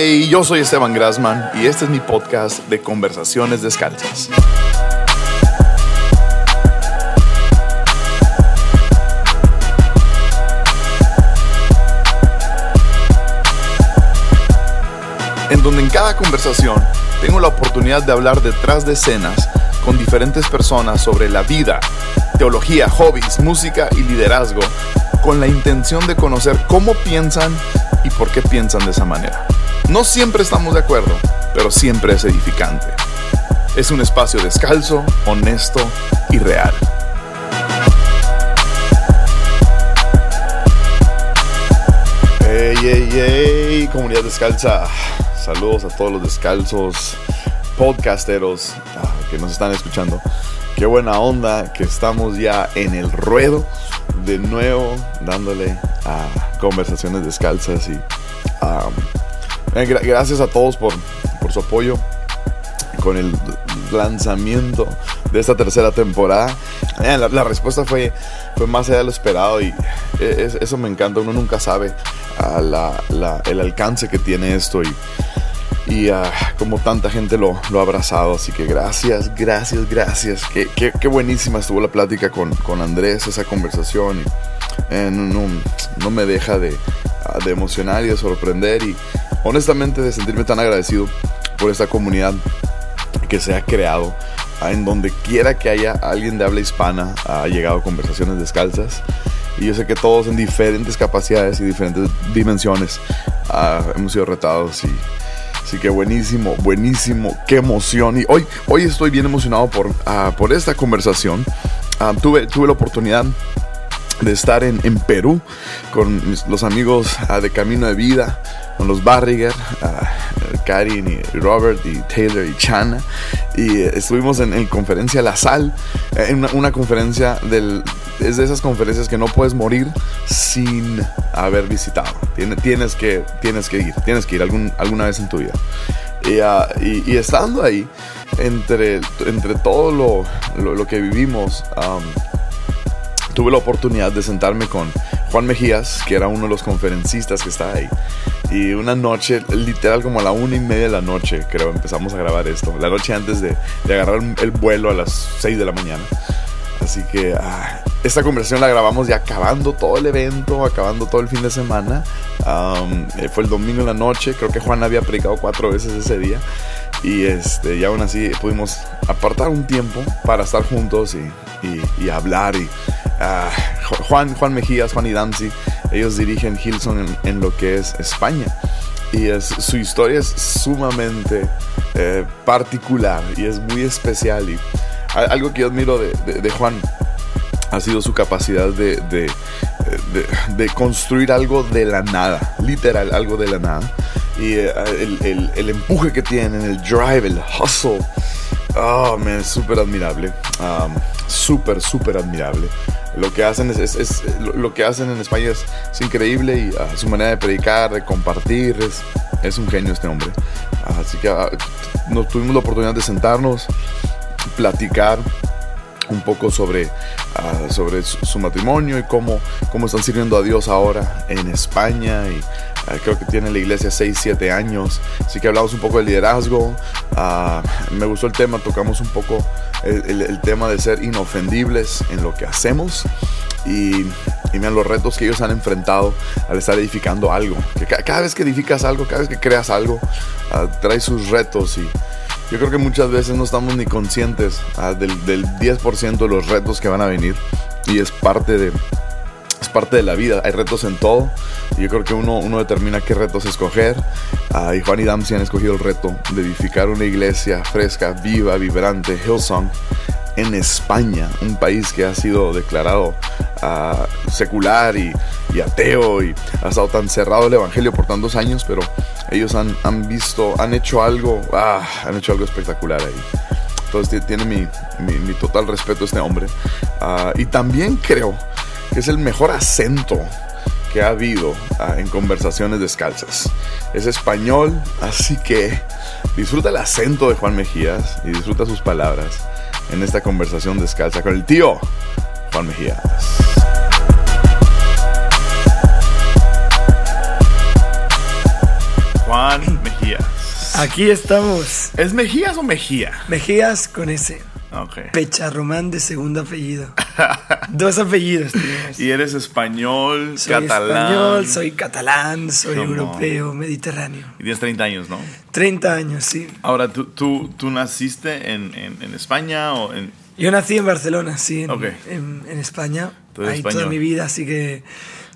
Hey, yo soy Esteban Grassman y este es mi podcast de Conversaciones Descalzas. En donde en cada conversación tengo la oportunidad de hablar detrás de escenas con diferentes personas sobre la vida, teología, hobbies, música y liderazgo, con la intención de conocer cómo piensan y por qué piensan de esa manera. No siempre estamos de acuerdo, pero siempre es edificante. Es un espacio descalzo, honesto y real. Hey, hey, hey, comunidad descalza. Saludos a todos los descalzos, podcasteros ah, que nos están escuchando. Qué buena onda que estamos ya en el ruedo de nuevo dándole a conversaciones descalzas y eh, gracias a todos por, su apoyo con el lanzamiento de esta tercera temporada. Eh, la, respuesta fue, fue más allá de lo esperado y eh, eso me encanta. Uno nunca sabe el alcance que tiene esto y, uh, como tanta gente lo, lo, ha abrazado. Así que gracias, gracias, gracias. Qué, buenísima estuvo la plática con, con Andrés, esa conversación. Y, no, no, me deja de, ah, de emocionar y de sorprender y honestamente de sentirme tan agradecido por esta comunidad que se ha creado. Ah, en donde quiera que haya alguien de habla hispana, ha llegado a conversaciones descalzas. Y yo sé que todos en diferentes capacidades y diferentes dimensiones ah, hemos sido retados y Así que buenísimo, buenísimo, qué emoción. Y hoy, hoy estoy bien emocionado por, uh, por esta conversación. Uh, tuve, tuve la oportunidad de estar en, en Perú con los amigos uh, de Camino de Vida, con los Barriger, Karin y Robert y Taylor y Chana. Y eh, estuvimos en, en, conferencia La Sal, eh, en una, una conferencia del, es de esas conferencias que no puedes morir sin haber visitado. Tienes que, tienes que ir, tienes que ir algún, alguna vez en tu vida. Y, ah, estando ahí, entre, entre todo lo, lo, que vivimos, tuve la oportunidad de sentarme con Juan Mejías, que era uno de los conferencistas que estaba ahí. Y una noche, literal como a la una y media de la noche, creo, empezamos a grabar esto. La noche antes de, de agarrar el vuelo a las 6 de la mañana. Así que ah, esta conversación la grabamos ya acabando todo el evento, acabando todo el fin de semana. Eh, fue el domingo en la noche, creo que Juan había predicado cuatro veces ese día. Y, este, y aún así pudimos apartar un tiempo para estar juntos y, hablar. Y, ah, Juan, Juan Mejías, Juan y Dancy, ellos dirigen Hilson en, lo que es España. Y es, su historia es sumamente eh, particular y es muy especial. Y algo que yo admiro de, Juan ha sido su capacidad de, de, construir algo de la nada, literal, algo de la nada. Y eh, el, empuje que tienen, el drive, el hustle, oh, man, es súper admirable. Um, súper, súper admirable. Lo que hacen es, lo que hacen en España es, increíble y uh, su manera de predicar, de compartir, es, es un genio este hombre. así que uh, nos tuvimos la oportunidad de sentarnos platicar un poco sobre, sobre su, matrimonio y cómo, cómo están sirviendo a Dios ahora en España. Y creo que tiene la iglesia 6, 7 años. Así que hablamos un poco de liderazgo. Ah, me gustó el tema, tocamos un poco el, tema de ser inofendibles en lo que hacemos. Y, y los retos que ellos han enfrentado al estar edificando algo. Que cada vez que edificas algo, cada vez que creas algo, trae sus retos y yo creo que muchas veces no estamos ni conscientes ah, del, 10% de los retos que van a venir y es parte de, es parte de la vida. Hay retos en todo. Y yo creo que uno, uno determina qué retos escoger. Ah, y Juan y Damsi han escogido el reto de edificar una iglesia fresca, viva, vibrante, Hillsong, en España, un país que ha sido declarado ah, secular y, y, ateo y ha estado tan cerrado el evangelio por tantos años, pero ellos han, han visto, han hecho algo, ah, han hecho algo espectacular ahí. Entonces tiene mi, mi, total respeto a este hombre. Y también creo que es el mejor acento que ha habido ah, en conversaciones descalzas. Es español, así que disfruta el acento de Juan Mejías y disfruta sus palabras en esta conversación descalza con el tío Juan Mejías. Juan Mejías. Aquí estamos. ¿Es Mejías o Mejía? Mejías con ese. Ok. Pecharromán de segundo apellido. Dos apellidos tenemos. Y eres español, Soy catalán. español, soy catalán, soy europeo, mediterráneo. Y tienes 30 años, ¿no? 30 años, sí. Ahora, ¿tú, tú, tú naciste en, en, en España o en...? Yo nací en Barcelona, sí, en, en- en España. Ahí toda español. mi vida, así que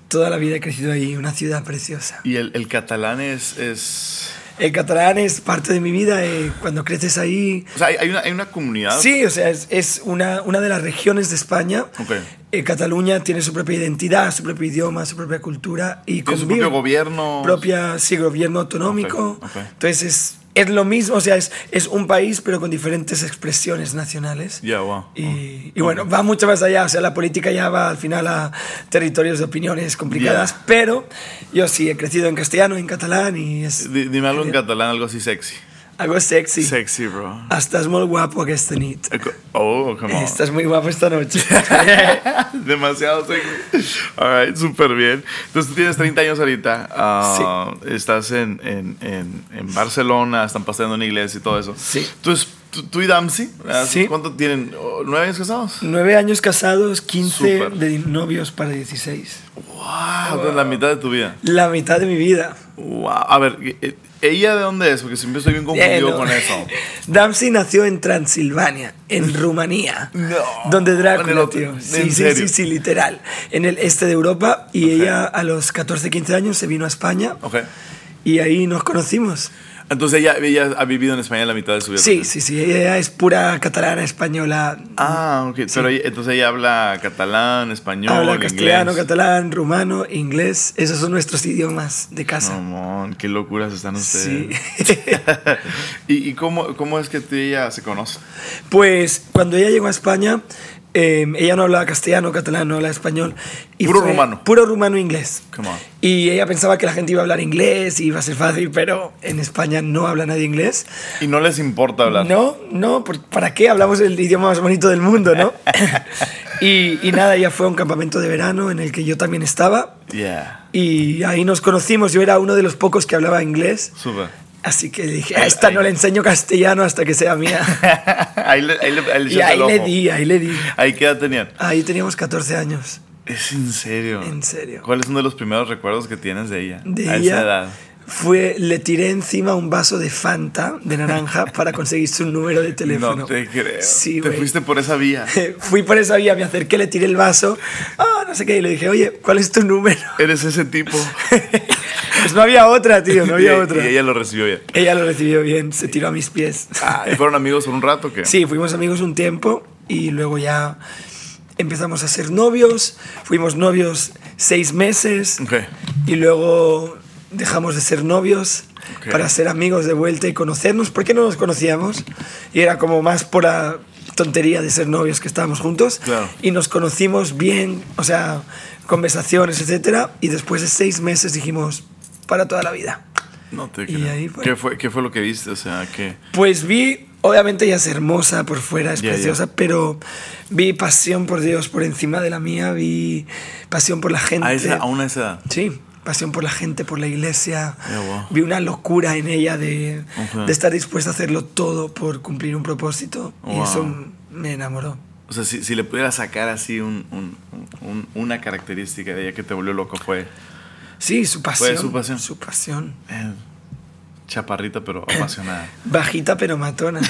toda la vida he crecido ahí, una ciudad preciosa. Y el, el catalán es, es... El catalán es parte de mi vida, eh, cuando creces ahí. O sea, hay, hay una, hay una comunidad... Sí, o sea, es, es una, una de las regiones de España. Ok. Eh, Cataluña tiene su propia identidad, su propio idioma, su propia cultura y Tiene su convive. propio gobierno. Propia, sí, gobierno autonómico. Ok, ok. Entonces es, es lo mismo, o sea, es, es un país pero con diferentes expresiones nacionales. Ya, wow. Y, y bueno, va mucho más allá, o sea, la política ya va al final a territorios de opiniones complicadas, Ya. pero yo sí he crecido en castellano, en catalán y es Di- Dime algo en catalán, algo así sexy. Algo sexy. Sexy, bro. Estás muy guapo aquesta nit. Oh, come on. Estás muy guapo esta noche. Demasiado sexy. All right, súper bien. Entonces tú tienes 30 años ahorita. ah, Estás en, en, en, en Barcelona, están paseando en iglesia y todo eso. Sí. ¿Tú, es- tú, tú y Damsi? Sí. ¿Cuánto tienen? ¿Nueve años casados? Nueve años casados, 15 Súper. de novios para 16. Wow, la mitad de tu vida. La mitad de mi vida. Wow. A ver, eh, ¿ella de dónde es? Porque siempre estoy bien confundido Bueno, con eso. Damsi nació en Transilvania, en Rumanía. No. Donde Drácula, tío. ¿en Sí, sí, sí, sí, literal. En el este de Europa. Y ella a los 14, 15 años se vino a España. Ok. Y ahí nos conocimos. Entonces ella, ella ha vivido en España la mitad de su vida. Sí, sí, sí. Ella es pura catalana, española. Ah, ok. Pero ella- entonces ella habla catalán, español, Habla castellano, inglés. catalán, rumano, inglés. Esos son nuestros idiomas de casa. Mamón, qué locuras están Sí. ustedes. ¿Y, y cómo, cómo es que tú y ella se conocen? Pues cuando ella llegó a España, eh, ella no hablaba castellano, catalán, no hablaba español. Y Puro rumano. Puro rumano inglés. Y ella pensaba que la gente iba a hablar inglés y iba a ser fácil, pero en España no habla nadie inglés. Y no les importa hablar. No, no, ¿para qué? Hablamos el idioma más bonito del mundo, ¿no? y, y nada, ella fue a un campamento de verano en el que yo también estaba. Yeah. Y ahí nos conocimos. Yo era uno de los pocos que hablaba inglés. Súper. Así que dije, a esta no le enseño castellano hasta que sea mía. ahí le, ahí le, ahí le y echaste ahí el le ojo. di, ahí le di. ¿Ahí qué edad tenían? Ahí teníamos 14 años. Es en serio. En serio. ¿Cuál es uno de los primeros recuerdos que tienes de ella? De a ella esa edad. fue, le tiré encima un vaso de Fanta de naranja para conseguir su número de teléfono. No te creo. Sí, Te güey. fuiste por esa vía. Fui por esa vía, me acerqué, le tiré el vaso. Ah, no sé qué. Y le dije, oye, ¿cuál es tu número? Eres ese tipo. No había otra, tío, no había y, otra. y ella lo recibió bien. Ella lo recibió bien, se tiró a mis pies. Ah, ¿y fueron amigos por un rato o qué? Sí, fuimos amigos un tiempo y luego ya empezamos a ser novios. Fuimos novios seis meses y luego dejamos de ser novios para ser amigos de vuelta y conocernos. ¿Por qué no nos conocíamos? Y era como más por la tontería de ser novios que estábamos juntos. Claro. Y nos conocimos bien, o sea, conversaciones, etcétera. Y después de seis meses dijimos, para toda la vida. No te Y creo. ahí fue. ¿Qué fue, ¿Qué fue lo que viste? O sea, que... Pues vi, obviamente ella es hermosa por fuera, es ya. preciosa, pero vi pasión por Dios por encima de la mía, vi pasión por la gente. A esa, aún a esa edad. Sí, pasión por la gente, por la iglesia. Ya, wow. Vi una locura en ella de, Ujú. de estar dispuesta a hacerlo todo por cumplir un propósito. Y Wow. eso me enamoró. O sea, si, si le pudiera sacar así un, un- un- una característica de ella que te volvió loco fue Sí, su pasión. su pasión. Su pasión. eh, chaparrita pero apasionada. Bajita pero matona.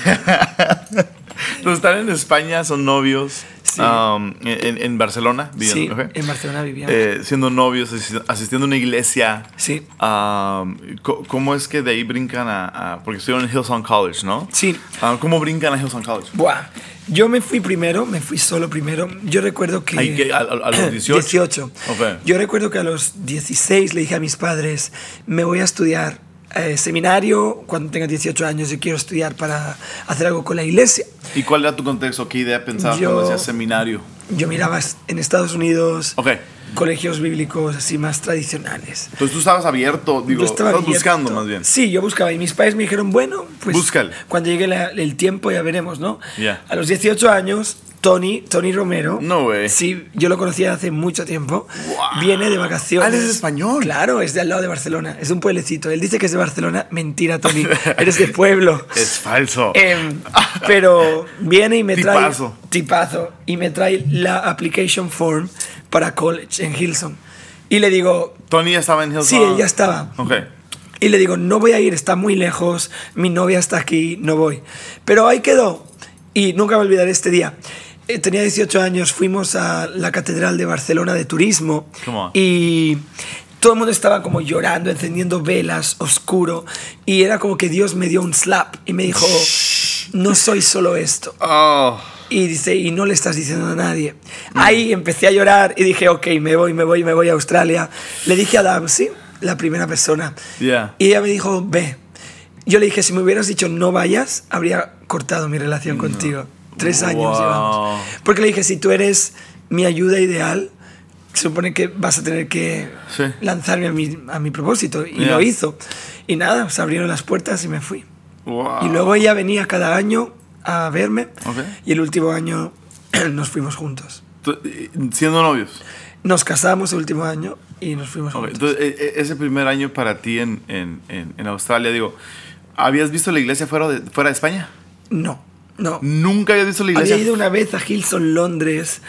Entonces están en España, son novios. Sí. um, en, en Barcelona, vivían, sí, en Barcelona vivíamos. Eh, siendo novios, asisti- asistiendo a una iglesia. sí. Um, ¿Cómo es que de ahí brincan a, a- Porque estuvieron en Hillsong College, ¿no? Sí. Ah, ¿Cómo brincan a Hillsong College? Buah. Yo me fui primero, me fui solo primero. Yo recuerdo que... Ahí a, a- a los 18. 18. Ok. Yo recuerdo que a los 16 le dije a mis padres, me voy a estudiar eh, seminario cuando tenga 18 años, yo quiero estudiar para hacer algo con la iglesia. ¿Y cuál era tu contexto? ¿Qué idea pensabas Yo- cuando hacías seminario? Yo miraba en Estados Unidos Ok. colegios bíblicos así más tradicionales. Entonces tú estabas abierto, digo, yo estaba estabas abierto. buscando más bien. Sí, yo buscaba y mis padres me dijeron, bueno, pues Búscale. cuando llegue la- el tiempo ya veremos, ¿no? Ya. A los 18 años Tony, Tony Romero. No way. Sí, yo lo conocía hace mucho tiempo. Wow. Viene de vacaciones. Ah, es español. Claro, es de al lado de Barcelona. Es un pueblecito. Él dice que es de Barcelona. Mentira, Tony. Eres de pueblo. Es falso. Em, pero viene y me trae. Tipazo. Tipazo. Y me trae la application form para college en Hilson. Y le digo, Tony ya estaba en Hillsong. sí, él ya estaba. Ok. Y le digo, no voy a ir, está muy lejos, mi novia está aquí, no voy. Pero ahí quedó. Y nunca me olvidaré este día. Eh, tenía 18 años, fuimos a la Catedral de Barcelona de Turismo. Y todo el mundo estaba como llorando, encendiendo velas, oscuro. Y era como que Dios me dio un slap y me dijo, no soy solo esto. Oh. Y dice, y no le estás diciendo a nadie. Ahí empecé a llorar y dije, ok, me voy, me voy, me voy a Australia. Le dije a Damsi, la primera persona. Yeah. Y ella me dijo, ve. Yo le dije, si me hubieras dicho no vayas, habría cortado mi relación contigo. Tres años llevamos. Porque le dije, si tú eres mi ayuda ideal, se supone que vas a tener que Sí. lanzarme a mi, a mi propósito. Y Yeah. lo hizo. Y nada, se abrieron las puertas y me fui. Wow. Y luego ella venía cada año a verme. Y el último año nos fuimos juntos. Siendo novios. Nos casamos el último año y nos fuimos Ok, juntos. Entonces, eh, eh, ese primer año para ti en, en, en, en Australia, digo, ¿habías visto la iglesia fuera de, fuera de España? No, no. Nunca habías visto la iglesia. Había ido una vez a Hilson, Londres,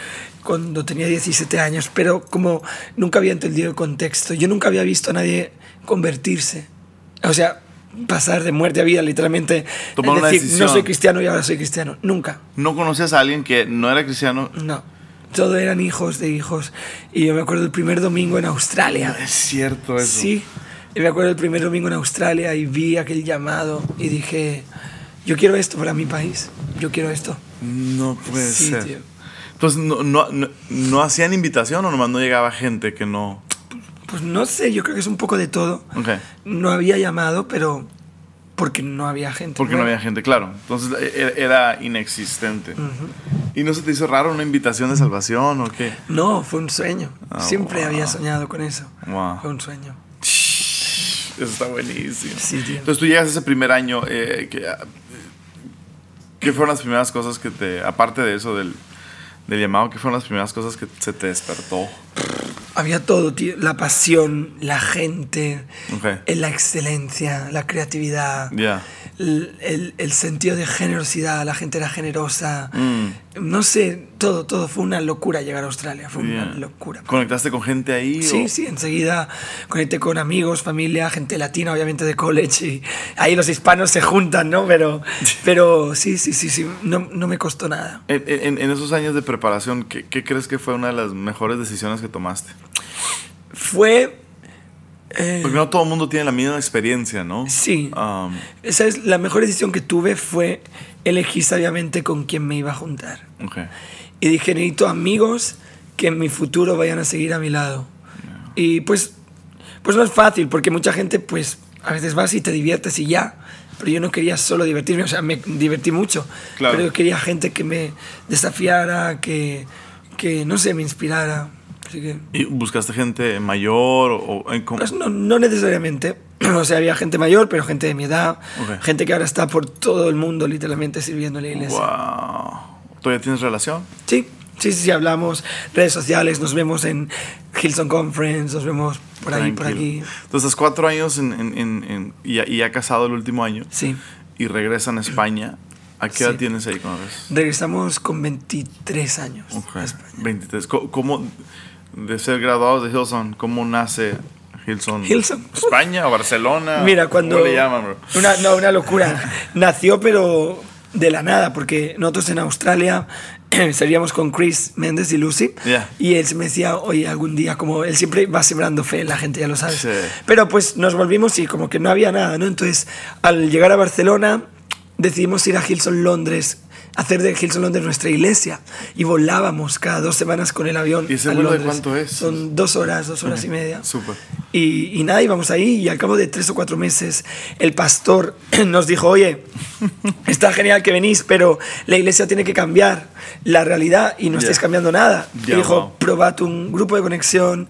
cuando tenía 17 años, pero como nunca había entendido el contexto, yo nunca había visto a nadie convertirse. O sea, pasar de muerte a vida, literalmente. Tomar una decir, decisión. no soy cristiano y ahora soy cristiano. Nunca. ¿No conocías a alguien que no era cristiano? No. Todo eran hijos de hijos. Y yo me acuerdo el primer domingo en Australia. Es cierto eso. Sí. Y me acuerdo el primer domingo en Australia y vi aquel llamado y dije, yo quiero esto para mi país. Yo quiero esto. No puede Sí, ser. tío. Entonces, no, no, no, no hacían invitación o nomás no llegaba gente que no? Pues no sé, yo creo que es un poco de todo. Ok. No había llamado, pero porque no había gente. Porque no había gente, claro. Entonces e- e- era inexistente. ¿Y no se te hizo raro una invitación de salvación o qué? No, fue un sueño. Ah, Siempre wow. había soñado con eso. Wow. Fue un sueño. Eso está buenísimo. Sí, tío. Entonces tú llegas ese primer año, eh, que, ¿qué fueron las primeras cosas que te, aparte de eso del, del llamado, qué fueron las primeras cosas que se te despertó? Había todo, tío. La pasión, la gente, eh, la excelencia, la creatividad, Ya. El, el- el sentido de generosidad. La gente era generosa. Mm. No sé, todo, todo. Fue una locura llegar a Australia. Fue una locura. ¿Conectaste con gente ahí? Sí, o- sí, enseguida conecté con amigos, familia, gente latina, obviamente de college, y ahí los hispanos se juntan, ¿no? Pero, pero sí, sí, sí, sí, no, no me costó nada. En, en- en esos años de preparación, ¿qué, qué crees que fue una de las mejores decisiones que tomaste? Fue... eh, Porque no todo el mundo tiene la misma experiencia, ¿no? Sí. Um, esa es la mejor decisión que tuve fue elegir sabiamente con quién me iba a juntar. ok. Y dije, necesito amigos que en mi futuro vayan a seguir a mi lado. Y pues, pues no es fácil, porque mucha gente, pues, a veces vas y te diviertes y ya. Pero yo no quería solo divertirme, o sea, me divertí mucho. Claro. Pero yo quería gente que me desafiara, que, que no sé, me inspirara. Así que, ¿Y buscaste gente mayor o, cómo- pues no, no necesariamente. O sea, había gente mayor, pero gente de mi edad. Ok. Gente que ahora está por todo el mundo, literalmente, sirviendo en la iglesia. Wow. ¿Todavía tienes relación? Sí, sí, sí, sí, hablamos, redes sociales, nos vemos en Hilson Conference, nos vemos por ahí, por Tranquilo. aquí. Entonces, cuatro años en, en- en- y, ya, y ya casado el último año Sí, y regresan a España. ¿A qué Sí. edad tienes ahí ves? regresamos con 23 años Ok, a España. 23. ¿Cómo, cómo- de ser graduados de Hilson, cómo nace Hilson? Hilson. ¿España o Barcelona? Mira, cuando... ¿Cómo le llaman, bro? Una, no, una locura. Nació, pero de la nada, porque nosotros en Australia salíamos con Chris Méndez y Lucy. Y él me decía, oye, algún día, como él siempre va sembrando fe, la gente ya lo sabe. Sí. Pero pues nos volvimos y como que no había nada, ¿no? Entonces, al llegar a Barcelona, decidimos ir a Hilson, Londres, hacer de Hilson, Londres nuestra iglesia. Y volábamos cada dos semanas con el avión. ¿Y ese vuelo de cuánto es? Son dos horas, dos horas y media. Súper. Y, y nada, íbamos ahí y al cabo de tres o cuatro meses el pastor nos dijo, oye, está genial que venís, pero la iglesia tiene que cambiar la realidad y no Ya. estáis cambiando nada. Ya, y dijo, wow. probad un grupo de conexión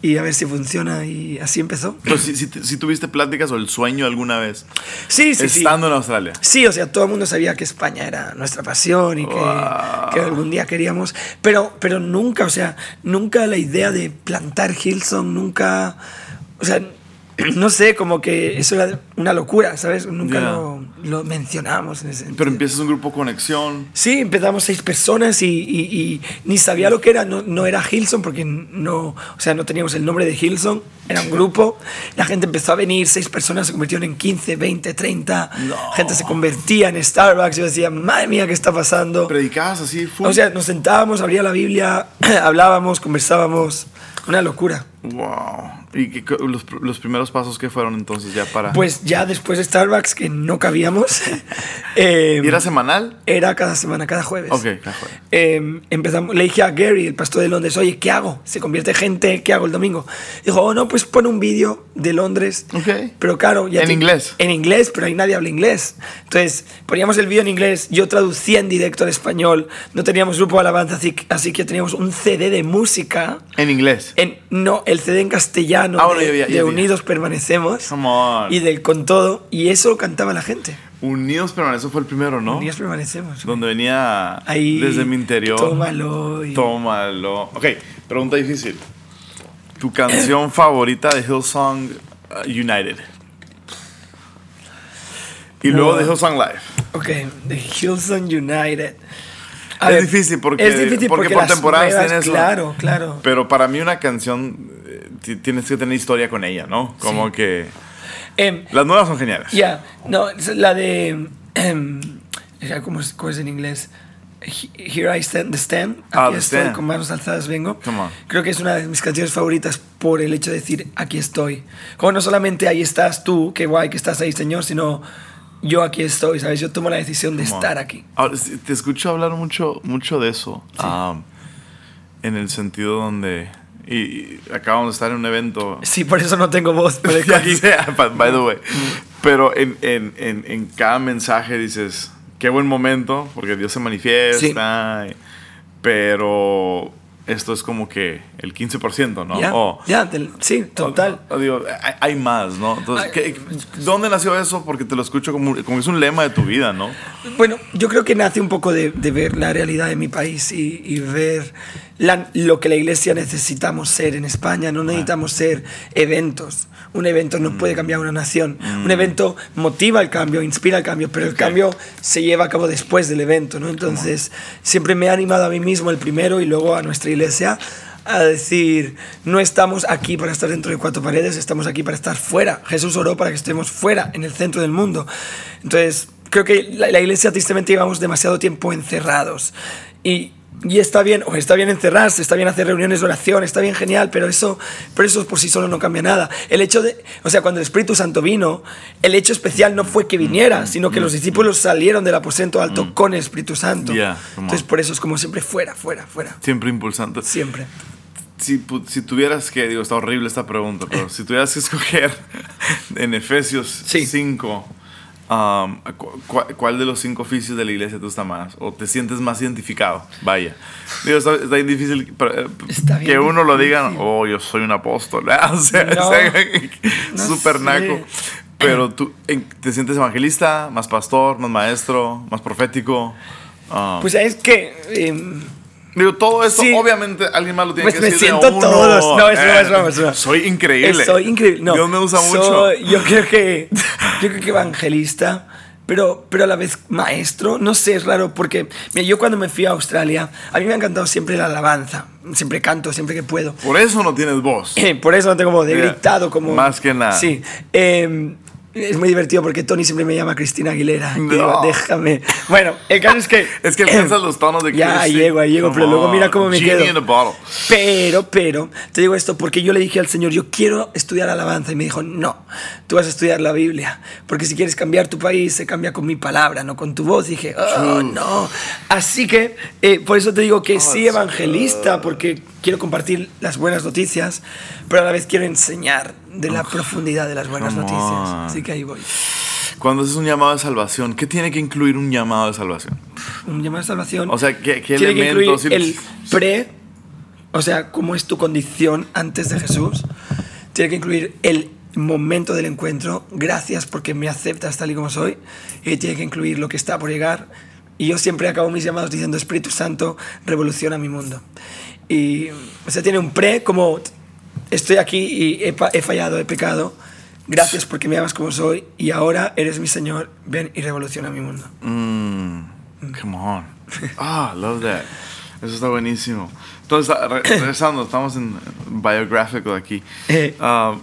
y a ver si funciona y así empezó. Pero si, si, si tuviste pláticas o el sueño alguna vez, Sí, sí, sí. estando en Australia. Sí, o sea, todo el mundo sabía que España era nuestra pasión y que, Wow. que algún día queríamos, pero, pero nunca, o sea, nunca la idea de plantar Hillsong, nunca, o sea, no sé, como que eso era una locura, ¿sabes? Nunca lo, lo mencionamos en ese sentido. Pero empiezas un grupo conexión. Sí, empezamos seis personas y, y- y ni sabía lo que era, no, no era Hilson porque no, o sea, no teníamos el nombre de Hilson, era un grupo, la gente empezó a venir, seis personas se convirtieron en 15, 20, 30, gente se convertía en Starbucks, yo decía, madre mía, ¿qué está pasando? Predicabas así, full. O sea, nos sentábamos, abría la Biblia, hablábamos, conversábamos, una locura. Wow. ¿Y qué- los, los primeros pasos que fueron entonces ya para. Pues ya después de Starbucks, que no cabíamos, eh, ¿Y era semanal? era cada semana, cada jueves. Ok, claro. eh, empezamos, le dije a Gary, el pastor de Londres, oye, ¿qué hago? Se convierte gente, ¿qué hago el domingo? Dijo, oh, no, pues pon un vídeo de Londres. Ok. Pero claro, ya ¿En te- inglés? En inglés, pero ahí nadie habla inglés. Entonces, poníamos el vídeo en inglés, yo traducía en directo al español, no teníamos grupo de alabanza, así, así que teníamos un CD de música. En inglés. En, no, el CD en castellano Ah, bueno, de, de. Unidos Permanecemos Come on. y del Con Todo, y eso cantaba la gente. Unidos Permanece fue el primero, ¿no? Unidos Permanecemos. Donde venía Ahí, desde mi interior. Tómalo. y- Tómalo. Ok, pregunta difícil. Tu canción favorita de Hillsong uh, United. Y luego de. Hillsong Live. Ok, The Hillsong United. Es difícil porque- es difícil porque porque, por temporadas nuevas, tienes la- Claro, claro. Pero para mí una canción eh, ti- tienes que tener historia con ella, ¿no? Como Sí. que Em, las nuevas son geniales. Ya, no, es la de. ya, ¿cómo, es, cómo es en inglés? He- Here I stand, the stand. Ah, Aquí The estoy, Stand. con manos alzadas vengo. Creo que es una de mis canciones favoritas por el hecho de decir, aquí estoy. Como no solamente ahí estás tú, qué guay que estás ahí, Señor, sino yo aquí estoy, ¿sabes? Yo tomo la decisión de estar aquí. Ahora, te escucho hablar mucho, mucho de eso. um, en el sentido donde. Y, y acabamos de estar en un evento. Sí, por eso no tengo voz. Pero aquí- by- the way. Pero en, en, en, en cada mensaje dices, qué buen momento, porque Dios se manifiesta. y- pero esto es como que el 15%, ¿no? Ya, O- ya, sí, total. o- o digo, hay, hay más, ¿no? Entonces, Ay. ¿qué- ¿dónde nació eso? Porque te lo escucho como, es un lema de tu vida, ¿no? Bueno, yo creo que nace un poco de, de ver la realidad de mi país y, y ver la- lo que la iglesia necesitamos ser en España. No necesitamos ser eventos. Un evento no puede cambiar una nación. Un evento motiva el cambio, inspira el cambio, pero el cambio se lleva a cabo después del evento. ¿no? Entonces, siempre me he animado a mí mismo el primero y luego a nuestra iglesia a decir, no estamos aquí para estar dentro de cuatro paredes, estamos aquí para estar fuera. Jesús oró para que estemos fuera, en el centro del mundo. Entonces, creo que la, la iglesia tristemente llevamos demasiado tiempo encerrados. Y, y está bien, o está bien encerrarse, está bien hacer reuniones de oración, está bien genial, pero eso, pero eso por sí solo no cambia nada. El hecho de, o sea, cuando el Espíritu Santo vino, el hecho especial no fue que viniera, sino que los discípulos salieron del aposento alto con el Espíritu Santo. On. Entonces, por eso es como siempre fuera, fuera, fuera. Siempre impulsando. Siempre. Si, si tuvieras que, digo, está horrible esta pregunta, pero si tuvieras que escoger en Efesios Sí. 5, um, cu- cu- ¿cuál de los cinco oficios de la iglesia te gusta más? ¿O te sientes más identificado? Vaya. Digo, está, está bien difícil pero, eh, Está bien que uno lo diga, difícil. oh, yo soy un apóstol. ¿eh? O sea, No, o sea, no súper sé. naco. Pero tú, ¿te sientes evangelista, más pastor, más maestro, más profético? Um, Pues es que... em, Digo, todo esto, Sí. obviamente, alguien más lo tiene Pues que me decir. de siento todos. No, es broma, Eh, es broma, es broma. Soy increíble. Soy increíble. No, Dios me usa mucho. yo creo que. Yo creo que evangelista. Pero, pero a la vez maestro, no sé, es raro porque mira, yo cuando me fui a Australia, a mí me ha encantado siempre la alabanza, siempre canto, siempre que puedo. Por eso no tienes voz. Por eso no tengo voz, he gritado como... más que nada. Sí. Eh, es muy divertido porque Tony siempre me llama Cristina Aguilera. No. digo, déjame. Bueno, el caso es que... Es que alcanzas los tonos de Ya Christy. llego, ahí llego, Come pero luego on. mira cómo me Genie quedo. in. Pero, pero, te digo esto porque yo le dije al Señor, yo quiero estudiar alabanza. Y me dijo, no, tú vas a estudiar la Biblia. Porque si quieres cambiar tu país, se cambia con mi palabra, no con tu voz. Y dije, oh, no. Así que, eh, por eso te digo que sí, it's evangelista, porque quiero compartir las buenas noticias, pero a la vez quiero enseñar de la profundidad de las buenas noticias. on. Así que ahí voy. Cuando haces un llamado de salvación, ¿qué tiene que incluir un llamado de salvación? Un llamado de salvación. O sea, ¿qué, qué tiene que incluir elementos? el pre, o sea, cómo es tu condición antes de Jesús. Tiene que incluir el momento del encuentro, gracias porque me aceptas tal y como soy, y tiene que incluir lo que está por llegar. Y yo siempre acabo mis llamados diciendo, Espíritu Santo, revoluciona mi mundo. Y, o sea, tiene un pre como, estoy aquí y he, he fallado, he pecado, gracias porque me amas como soy, y ahora eres mi Señor, ven y revoluciona mi mundo. Mm, come on. Ah, love that. Eso está buenísimo. Entonces, re regresando, estamos en biográfico aquí. Um,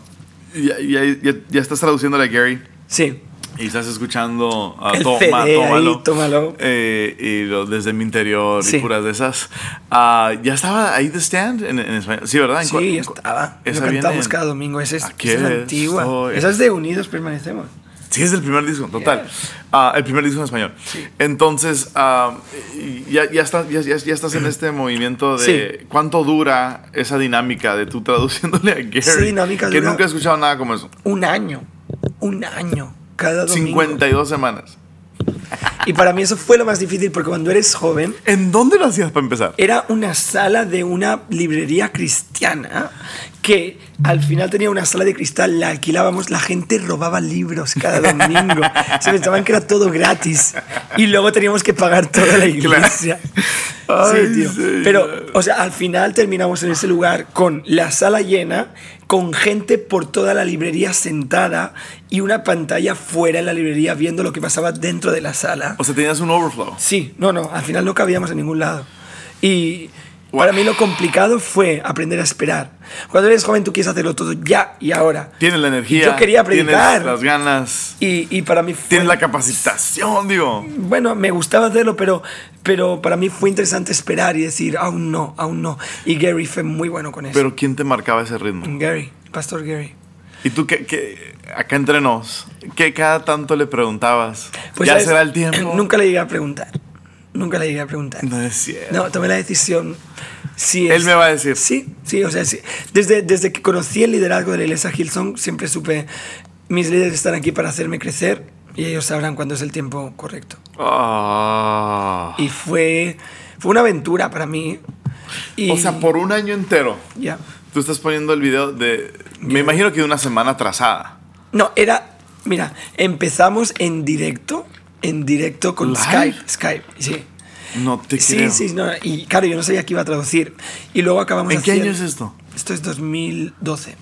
ya, ya, ya, ya, estás traduciéndole a Gary. Sí. Y estás escuchando a El Toma, Tómalo. ahí, tómalo. Eh, y lo, desde mi interior Sí. y puras de esas. Ah, ¿Ya estaba ahí The Stand en, en español? Sí, ¿verdad? ¿En Sí, ya estaba. Lo Esa cantamos viene en- cada domingo. Esa es, esa es la antigua. estoy- Esa es de Unidos Permanecemos. Sí, es el primer disco, total. Yes. Ah, el primer disco en español. Entonces, ah, ya, ya, estás, ya, ya- estás en este movimiento de cuánto dura esa dinámica de tú traduciéndole a Gary. Esa dinámica que nunca he escuchado nada como eso. Un año. Un año. Cada domingo. 52 semanas. Y para mí eso fue lo más difícil porque cuando eres joven ¿En dónde lo hacías para empezar? era una sala de una librería cristiana que al final tenía una sala de cristal, la alquilábamos, la gente robaba libros cada domingo. Se pensaban que era todo gratis y luego teníamos que pagar toda la iglesia. Ay, sí, tío. Pero, o sea, al final terminamos en ese lugar con la sala llena, con gente por toda la librería sentada y una pantalla fuera en la librería viendo lo que pasaba dentro de la sala. O sea, tenías un overflow. Sí, no, no, al final no cabíamos en ningún lado. Y Wow. para mí lo complicado fue aprender a esperar. Cuando eres joven tú quieres hacerlo todo ya y ahora. Tienes la energía. Yo quería predicar. Tienes las ganas. Y, y para mí fue... Tienes la capacitación, digo. Bueno, me gustaba hacerlo, pero, pero para mí fue interesante esperar y decir, aún no, aún no. Y Gary fue muy bueno con eso. Pero ¿quién te marcaba ese ritmo? Gary, Pastor Gary. ¿Y tú qué, qué- acá entre nos, qué cada tanto le preguntabas? Pues, ¿Ya será el tiempo? Nunca le llegué a preguntar. Nunca le llegué a preguntar. No es cierto. No, tomé la decisión. Sí, Él me va a decir. Sí, sí, o sea, sí. Desde, desde que conocí el liderazgo de la iglesia Hillsong, siempre supe, mis líderes están aquí para hacerme crecer y ellos sabrán cuándo es el tiempo correcto. Ah. Y fue, fue una aventura para mí. Y, O sea, por un año entero, Ya. Tú estás poniendo el video de... Me imagino que de una semana atrasada. No, era, mira, empezamos en directo, en directo con ¿Live? Skype, Skype, sí. No te Sí, creo. sí, no, y claro, yo no sabía que iba a traducir. Y luego acabamos ¿En qué año es esto? Esto es 2012.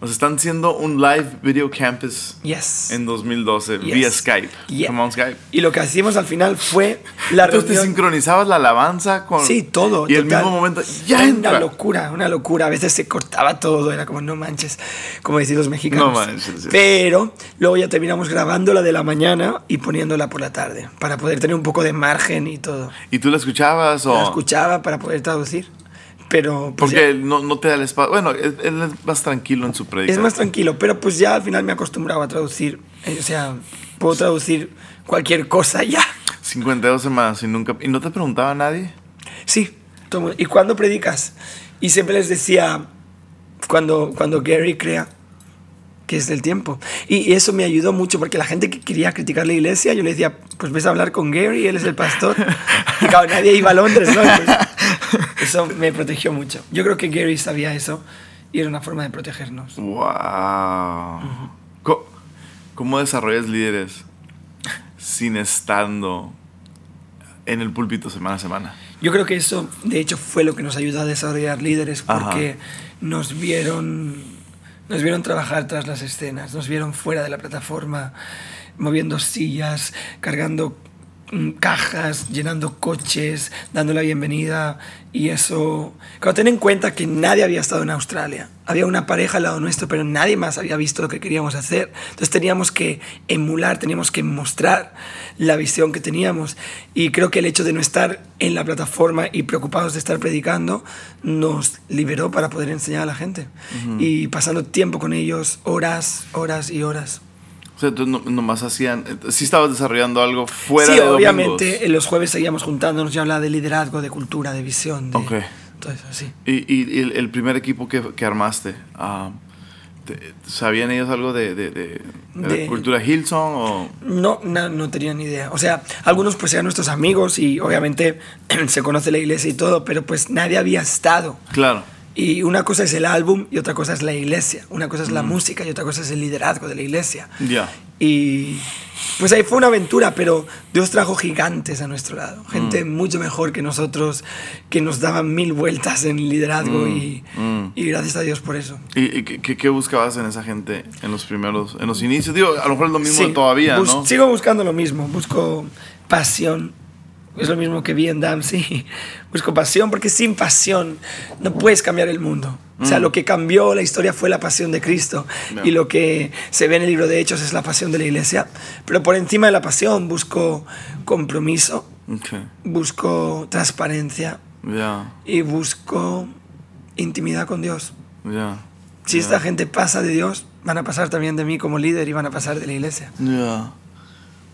Sea, están haciendo un live video campus Yes. en 2012 Yes. vía Skype. Yeah. Come on, Skype. Y lo que hacíamos al final fue la Entonces te reunión. sincronizabas la alabanza con... Sí, todo. Y total. mismo momento, ya entra. Una locura, una locura. A veces se cortaba todo, era como, no manches, como decir los mexicanos. No manches, sí. Pero luego ya terminamos grabando la de la mañana y poniéndola por la tarde, para poder tener un poco de margen y todo. ¿Y tú la escuchabas o...? La escuchaba para poder traducir. Pero pues, Porque ya- no, no te da el espacio. Bueno, él, él es más tranquilo en su es predicación. más tranquilo, pero pues ya al final me acostumbraba a traducir. Eh, O sea, puedo traducir cualquier cosa ya. 52 semanas y nunca... ¿Y no te preguntaba a nadie? Sí, todo- ¿y cuándo predicas? Y siempre les decía, cuando, cuando Gary crea que es del tiempo. Y, y eso me ayudó mucho porque la gente que quería criticar la iglesia, yo le decía, pues ves a hablar con Gary, él es el pastor. Y claro, nadie iba a Londres, ¿no? Pues, eso me protegió mucho. Yo creo que Gary sabía eso y era una forma de protegernos. ¡Wow! ¿Cómo, cómo desarrollas líderes sin estando en el púlpito semana a semana? Yo creo que eso, de hecho, fue lo que nos ayudó a desarrollar líderes, Ajá. porque nos vieron, nos vieron trabajar tras las escenas, nos vieron fuera de la plataforma, moviendo sillas, cargando cajas, llenando coches, dando la bienvenida. Y eso, cuando ten en cuenta que nadie había estado en Australia, había una pareja al lado nuestro, pero nadie más había visto lo que queríamos hacer. Entonces teníamos que emular, teníamos que mostrar la visión que teníamos. Y creo que el hecho de no estar en la plataforma y preocupados de estar predicando nos liberó para poder enseñar a la gente. Y pasando tiempo con ellos, horas, horas y horas. O sea, tú no- nomás hacían... Sí estabas desarrollando algo fuera sí, de domingos. obviamente, en los jueves seguíamos juntándonos y hablaba de liderazgo, de cultura, de visión, de Ok. todo eso, sí. Y, y- el, el primer equipo que, que armaste, ah, ¿Sabían ellos algo de, de, de- de De- la cultura Hillsong? O... No, no, no tenía ni idea. O sea, algunos pues eran nuestros amigos y obviamente se conoce la iglesia y todo, pero pues nadie había estado. Claro. Y una cosa es el álbum y otra cosa es la iglesia. Una cosa es Mm. la música y otra cosa es el liderazgo de la iglesia. Ya. Y pues ahí fue una aventura, pero Dios trajo gigantes a nuestro lado. Gente Mm. mucho mejor que nosotros, que nos daban mil vueltas en liderazgo y, mm. y gracias a Dios por eso. ¿Y, y qué- qué, qué buscabas en esa gente en los primeros, en los inicios? Digo, a lo mejor es lo mismo Sí, todavía, bus- ¿no? Sigo buscando lo mismo, busco pasión. Es lo mismo que vi en Dempsey. Busco pasión porque sin pasión no puedes cambiar el mundo. O sea, lo que cambió la historia fue la pasión de Cristo. Y lo que se ve en el libro de Hechos es la pasión de la iglesia. Pero por encima de la pasión busco compromiso, busco transparencia y busco intimidad con Dios. Si esta gente pasa de Dios, van a pasar también de mí como líder y van a pasar de la iglesia.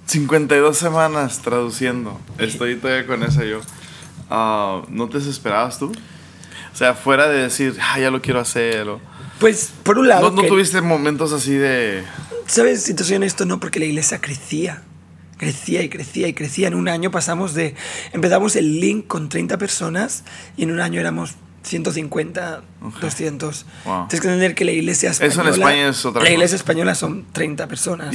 Ya. 52 semanas traduciendo. Estoy todavía con esa yo. Ah, ¿No te desesperabas tú? O sea, fuera de decir, ah, ya lo quiero hacer. O... Pues, por un lado, ¿No, no que- tuviste momentos así de... ¿sabes? Si te soy honesto, no, porque la iglesia crecía. Crecía y crecía y crecía. En un año pasamos de. Empezamos el link con 30 personas y en un año éramos 150, 200. Wow. Tienes que entender que la iglesia Eso en española. España es otra La cosa. iglesia española son 30 personas.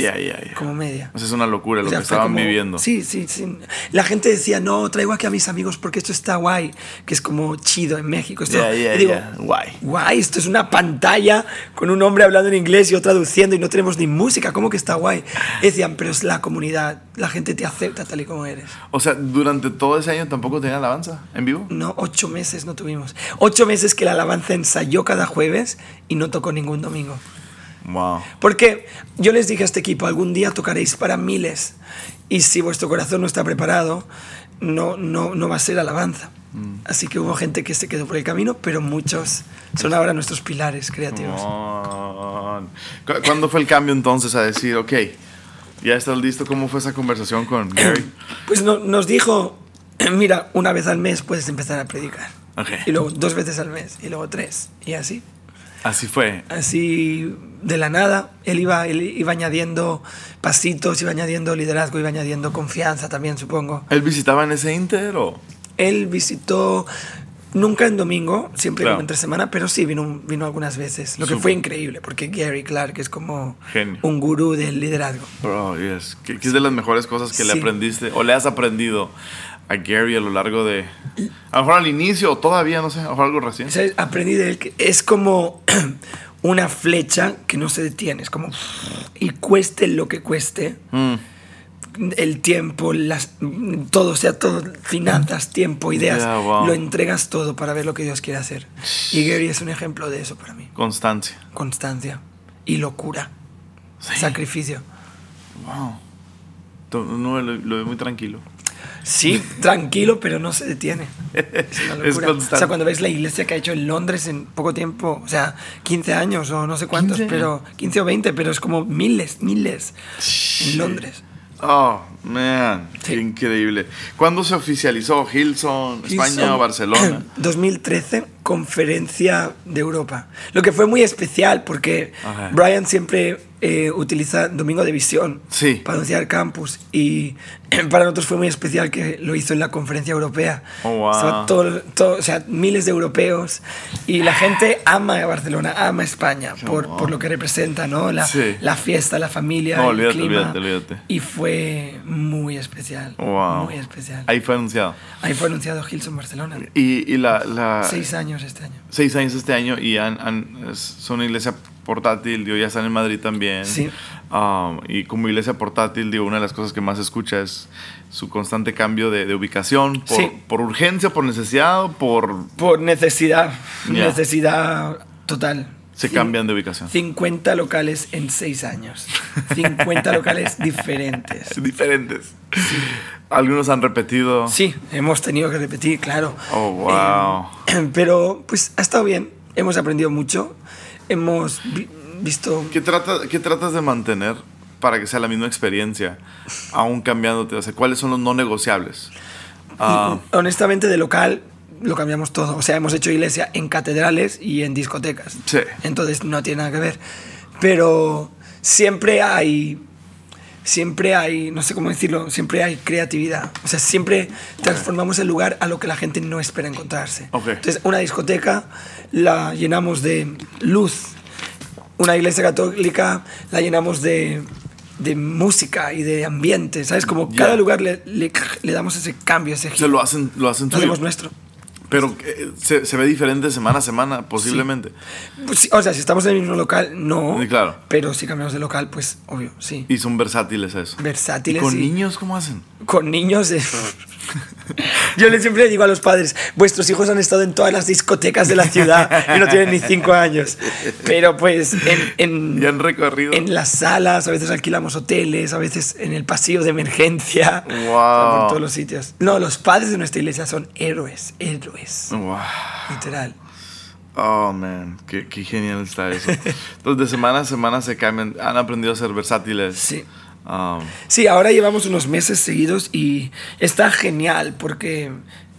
Como media. O sea, es una locura lo O sea, que estaban como- viviendo. Sí, sí, sí. La gente decía, no, traigo aquí a mis amigos porque esto está guay, que es como chido en México. Esto, digo. Guay. Guay, esto es una pantalla con un hombre hablando en inglés y yo traduciendo y no tenemos ni música, ¿cómo que está guay? Y decían, pero es la comunidad, la gente te acepta tal y como eres. O sea, durante todo ese año tampoco tenía alabanza en vivo. No, ocho meses no tuvimos. Ocho meses que la alabanza ensayó cada jueves y no tocó ningún domingo. Wow. Porque yo les dije a este equipo, algún día tocaréis para miles y si vuestro corazón no está preparado, no, no, no va a ser alabanza. Así que hubo gente que se quedó por el camino, pero muchos son ahora nuestros pilares creativos. ¿Cu- ¿Cuándo fue el cambio entonces a decir, ok, ya estás listo? ¿Cómo fue esa conversación con Gary? Pues no- nos dijo, mira, una vez al mes puedes empezar a predicar. Ok. Y luego dos veces al mes, y luego tres, y así. Así fue. Así de la nada, él iba, él iba añadiendo pasitos, iba añadiendo liderazgo, iba añadiendo confianza también, supongo. ¿Él visitaba en ese Inter o...? Él visitó nunca en domingo, siempre Claro. como entre semana, pero sí vino, vino algunas veces. Lo que Súper. fue increíble, porque Gary Clark es como Genio. un gurú del liderazgo. Bro, yes. ¿Qué, qué es de las mejores cosas que le Sí. aprendiste o le has aprendido a Gary a lo largo de... A lo mejor al inicio o todavía, no sé, a lo mejor algo recién. ¿Sabes? Aprendí de él que es como una flecha que no se detiene, es como y cueste lo que cueste, Mm. El tiempo, las, todo, o sea, todo, finanzas, tiempo, ideas, wow. lo entregas todo para ver lo que Dios quiere hacer. Y Gary es un ejemplo de eso para mí. Constancia. Constancia y locura, Sí. sacrificio. Wow. No, lo, lo veo muy tranquilo. Sí, tranquilo, pero no se detiene. Es una Es locura. o sea, cuando ves la iglesia que ha hecho en Londres en poco tiempo, o sea, 15 años o no sé cuántos, 15. pero 15 o 20, pero es como miles, miles en Londres. Oh, man. Sí. Qué increíble. ¿Cuándo se oficializó Hilson, España o Barcelona? 2013, conferencia de Europa. Lo que fue muy especial porque Ajá. Brian siempre eh, utiliza Domingo de Visión Sí. para anunciar campus y para nosotros fue muy especial que lo hizo en la conferencia europea. Oh, wow. Estaba todo- todo- o sea, miles de europeos y la gente ama a Barcelona, ama a España por, wow. por lo que representa, ¿no? La, Sí. la fiesta, la familia, No, el olvídate, clima. olvídate, olvídate. Y fue muy especial. Wow. Muy especial. Ahí fue anunciado. Ahí fue anunciado Hilson Barcelona. Y, y la, la- Seis años este año. seis años este año y han, han- es- son una iglesia portátil, digo, ya están en Madrid también. Sí. Um, y como iglesia portátil, digo, una de las cosas que más se escucha es su constante cambio de, de ubicación por, Sí. por urgencia, por necesidad o por... Por necesidad. Necesidad total. Se cambian de ubicación. 50 locales en seis años. 50 locales diferentes. Diferentes. Algunos han repetido. Sí, hemos tenido que repetir, claro. Oh, wow. Eh, pero pues ha estado bien. Hemos aprendido mucho. Hemos vi- visto... ¿Qué, trata, ¿Qué tratas de mantener para que sea la misma experiencia, aún cambiándote? O sea, ¿cuáles son los no negociables? Ah, Honestamente, de local, lo cambiamos todo. O sea, hemos hecho iglesia en catedrales y en discotecas. Sí. Entonces no tiene nada que ver. Pero siempre hay, siempre hay, no sé cómo decirlo, siempre hay creatividad. O sea, siempre transformamos el lugar a lo que la gente no espera encontrarse. Ok. Entonces, una discoteca la llenamos de luz. Una iglesia católica la llenamos de, de música y de ambiente. ¿Sabes? Como cada lugar le, le, le damos ese cambio, ese O sea, giro. lo hacen, lo hacen Lo hacemos nuestro. Pero eh, se, se ve diferente semana a semana, posiblemente. Pues sí, o sea, si estamos en el mismo local, no. Sí, claro. Pero si cambiamos de local, pues obvio, sí. Y son versátiles a eso. Versátiles. ¿Y con y- niños cómo hacen? Con niños. eh. Yo les siempre digo a los padres: vuestros hijos han estado en todas las discotecas de la ciudad y no tienen ni cinco años. Pero pues en, han recorrido. en las salas, a veces alquilamos hoteles, a veces en el pasillo de emergencia. Wow. Por todos los sitios. No, los padres de nuestra iglesia son héroes, héroes. Wow. Literal. Oh, man. Qué, qué genial está eso. Entonces, de semana a semana se cambian. Han aprendido a ser versátiles. Sí. Um, Sí, ahora llevamos unos meses seguidos y está genial porque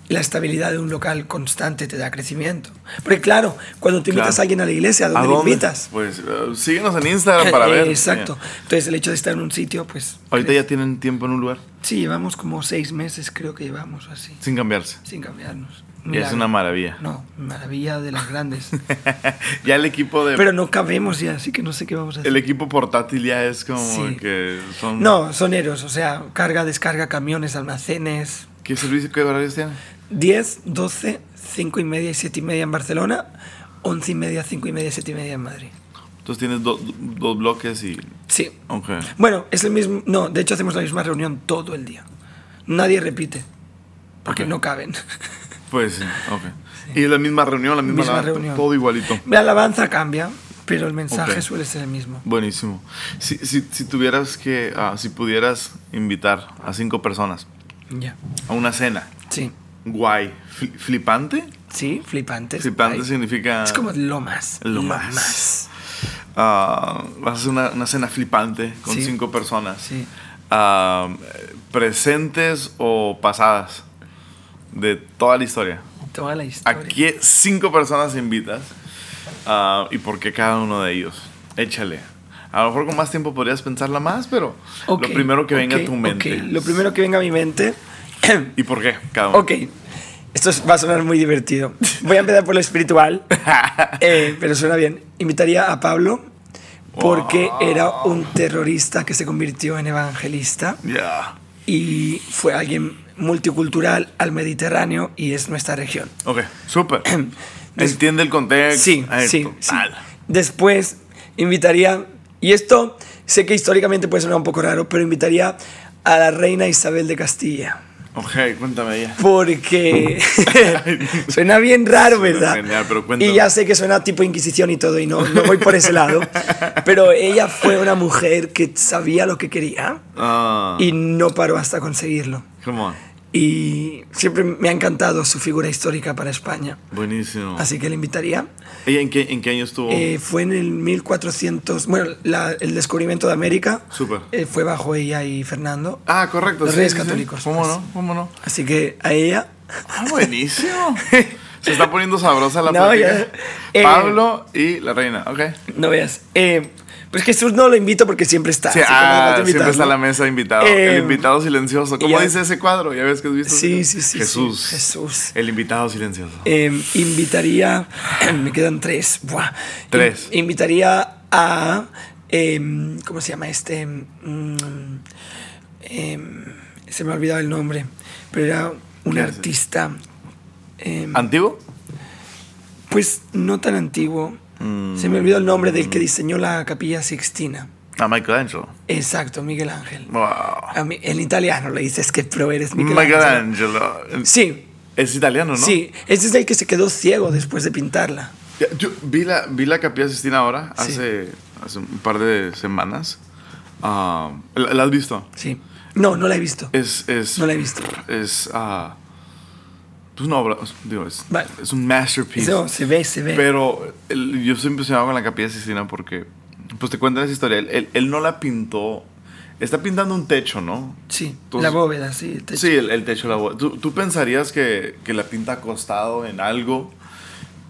la estabilidad de un local constante te da crecimiento. Porque claro, cuando tú invitas Claro. a alguien a la iglesia, ¿a ¿A dónde le invitas? Pues eh, síguenos en Instagram para ver. Exacto. Entonces el hecho de estar en un sitio, pues... Ahorita ya tienen tiempo en un lugar Sí, llevamos como seis meses, creo que llevamos así, sin cambiarse. sin cambiarnos. Y es Milagro. una maravilla. No, maravilla de las grandes. ya el equipo de Pero no cabemos ya, así que no sé qué vamos a hacer. el equipo portátil ya es como Sí. que son No, son héroes, o sea, carga, descarga, camiones, almacenes. ¿Qué servicio qué horarios tienen? 10, 12, 5 y media y 7 y media en Barcelona, 11 y media, 5 y media, 7 y media en Madrid. Entonces tienes do- dos bloques y Sí. ok. Bueno, es el mismo. No, de hecho hacemos la misma reunión todo el día. Nadie repite. Porque no caben. Pues sí, ok. Y la misma reunión, la misma, Misma la- reunión. todo igualito. La alabanza cambia, pero el mensaje suele ser el mismo. Buenísimo. Si, si, si tuvieras que, ah, si pudieras invitar a cinco personas Ya. a una cena, Sí. guay, fli- flipante, Sí, flipante Ay. significa Es como lo más. Lo más. ah, vas a hacer una, una cena flipante con Sí. cinco personas. Sí. Ah, presentes o pasadas de toda la historia. Toda la historia. ¿A qué cinco personas invitas? Ah, ¿Y por qué cada uno de ellos? Échale. A lo mejor con más tiempo podrías pensarla más, pero lo primero que venga a tu mente. Lo primero que venga a mi mente. ¿Y por qué? Cada uno. Ok, esto es- va a sonar muy divertido. Voy a empezar por lo espiritual, eh, pero suena bien. Invitaría a Pablo porque era un terrorista que se convirtió en evangelista Ya. y fue alguien multicultural al Mediterráneo y es nuestra región. Ok, súper. Des- Entiende el contexto. Sí, Ay, sí, sí. Después invitaría, y esto sé que históricamente puede sonar un poco raro, pero invitaría a la reina Isabel de Castilla. Ok, cuéntame ella. Porque suena bien raro, ¿verdad? genial, pero y ya sé que suena tipo Inquisición y todo, y no, no voy por ese lado. Pero ella fue una mujer que sabía lo que quería Ah, y no paró hasta conseguirlo. come on. Y siempre me ha encantado su figura histórica para España. Buenísimo. Así que le invitaría. ¿Ella en qué, en qué año estuvo? Eh, fue en el 1400. Bueno, la- el descubrimiento de América Súper. eh, fue bajo ella y Fernando. ah, correcto. los sí, Reyes sí, sí. Católicos, ¿Cómo pues. no? ¿Cómo no? Así que a ella. Ah, buenísimo. Se está poniendo sabrosa la No, ya. Eh, Pablo y la reina, ok. No veas. Eh, pues Jesús no lo invito porque siempre está. Sí, no ah, siempre está la mesa invitado. Eh, el invitado silencioso. ¿Cómo ya- dice ese cuadro? ¿Ya ves que has visto? Sí, sí, sí, Jesús. sí. Jesús. El invitado silencioso. Eh, invitaría. me quedan tres. Buah. Tres. In- invitaría a. em, ¿Cómo se llama este? Mm, em, se me ha olvidado el nombre. Pero era un artista. em, ¿Antiguo? pues no tan antiguo. Mm. Se me olvidó el nombre del que diseñó la capilla Sixtina. Ah, Michelangelo. Exacto, Miguel Ángel. Wow. A mí- en italiano le dices que pro eres Miguel Ángel. Michelangelo. Sí, Es italiano, ¿no? sí. Ese es el que se quedó ciego después de pintarla. Yo vi la, vi la Capilla Sistina ahora, Sí. hace, hace un par de semanas. ¿la, la has visto? Sí. No, no la he visto. Es, es, No la he visto. Es, ah, es una obra, digo, es, Vale. es un masterpiece. Eso se ve, se ve. Pero el- yo estoy impresionado con la Capilla Sistina porque, pues te cuento esa historia. Él, él- él no la pintó está pintando un techo, ¿no? Sí, Entonces- la bóveda, sí. el techo. Sí, el, el techo la bóveda. ¿Tú, tú pensarías que, que la pinta acostado en algo,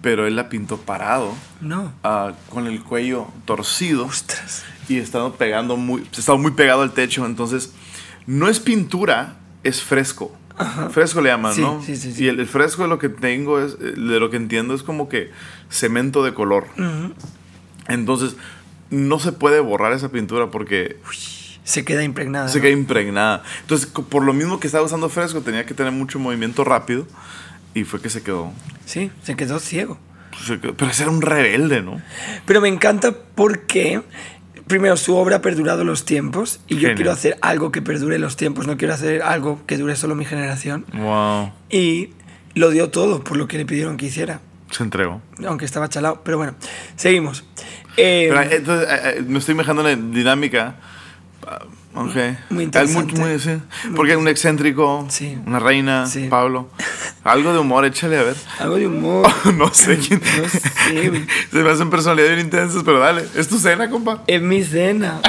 pero él la pintó parado, No. ah, con el cuello torcido Ostras. y estando pegando muy, estaba muy pegado al techo. Entonces, no es pintura, es fresco. Fresco le llaman, Sí, ¿no? sí, sí, sí. Y el, el fresco de lo que tengo es, de lo que entiendo es como que cemento de color. Entonces, no se puede borrar esa pintura porque Se queda impregnada. se ¿no? queda impregnada. Entonces, por lo mismo que estaba usando fresco, tenía que tener mucho movimiento rápido y fue que se quedó. Sí, se quedó ciego. se quedó- pero ese era un rebelde, ¿no? Pero me encanta porque, primero, su obra ha perdurado los tiempos y yo quiero hacer algo que perdure los tiempos, no quiero hacer algo que dure solo mi generación. Wow. Y lo dio todo por lo que le pidieron que hiciera, Se entregó. aunque estaba chalado. Pero bueno, seguimos. Eh, Pero, eh, entonces, eh, me estoy imaginando la dinámica. Ok. Muy interesante. muy- sí. Porque un excéntrico, Sí. una reina, Sí. Pablo. Algo de humor, échale a ver. algo de humor. no sé quién. No sé, güey. Se me hacen personalidades bien intensas, pero dale. Es tu cena, compa. Es mi cena.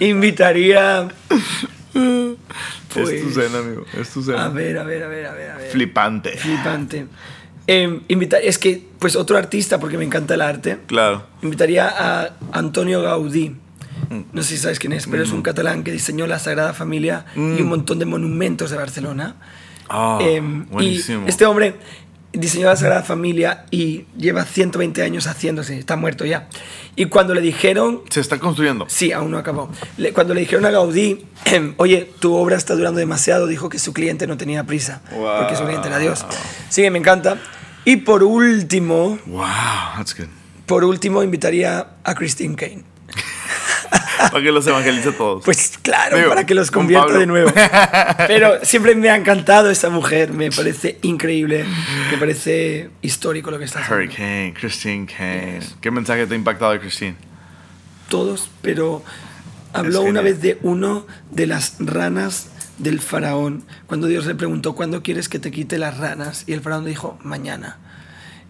Invitaría. es tu Pues, cena, amigo. Es tu cena. A ver, a ver, a ver, a ver. A ver. Flipante. Flipante. Eh, invita- es que, pues, otro artista, porque me encanta el arte. Claro. Invitaría a Antonio Gaudí. No sé si sabes quién es, pero es un catalán que diseñó la Sagrada Familia y un montón de monumentos de Barcelona. Ah, Em, buenísimo. y este hombre diseñó la Sagrada Familia y lleva 120 años haciéndose, está muerto ya. Y cuando le dijeron, Se está construyendo. sí, aún no acabó, Le- cuando le dijeron a Gaudí, em, oye, tu obra está durando demasiado, dijo que su cliente no tenía prisa, porque su cliente era Dios. Sí, que me encanta. Y por último, Wow, that's good. por último invitaría a Christine Kane. Para que los evangelice a todos. Pues claro, Digo, para que los con convierta de nuevo. Pero siempre me ha encantado esa mujer, me parece increíble, me parece histórico lo que está haciendo. Hurricane, Christine Kane. ¿Qué mensaje te ha impactado de Christine? Todos, pero habló una vez de uno de las ranas del faraón, cuando Dios le preguntó, ¿cuándo quieres que te quite las ranas? Y el faraón dijo, mañana.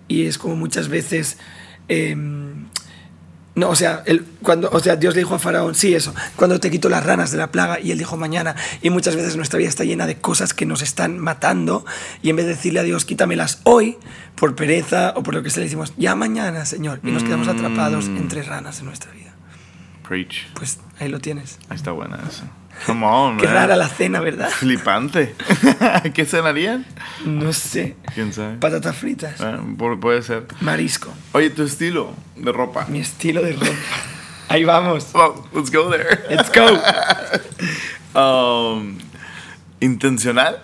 Y es como muchas veces... em, no, o sea, él, cuando, o sea, Dios le dijo a Faraón, sí, eso, cuando te quito las ranas de la plaga, y él dijo mañana. Y muchas veces nuestra vida está llena de cosas que nos están matando, y en vez de decirle a Dios, quítamelas hoy, por pereza o por lo que sea, le decimos, ya mañana, Señor, y nos quedamos atrapados Mm. entre ranas en nuestra vida. Preach. Pues ahí lo tienes. Ahí está buena esa. Come on, Qué man. rara la cena, ¿verdad? Flipante. ¿Qué cenarían? No sé. ¿Quién sabe? Patatas fritas, Ah, pu- puede ser. marisco, Oye, tu estilo de ropa. mi estilo de ropa. Ahí vamos. Well, let's go there. Let's go. Um, intencional,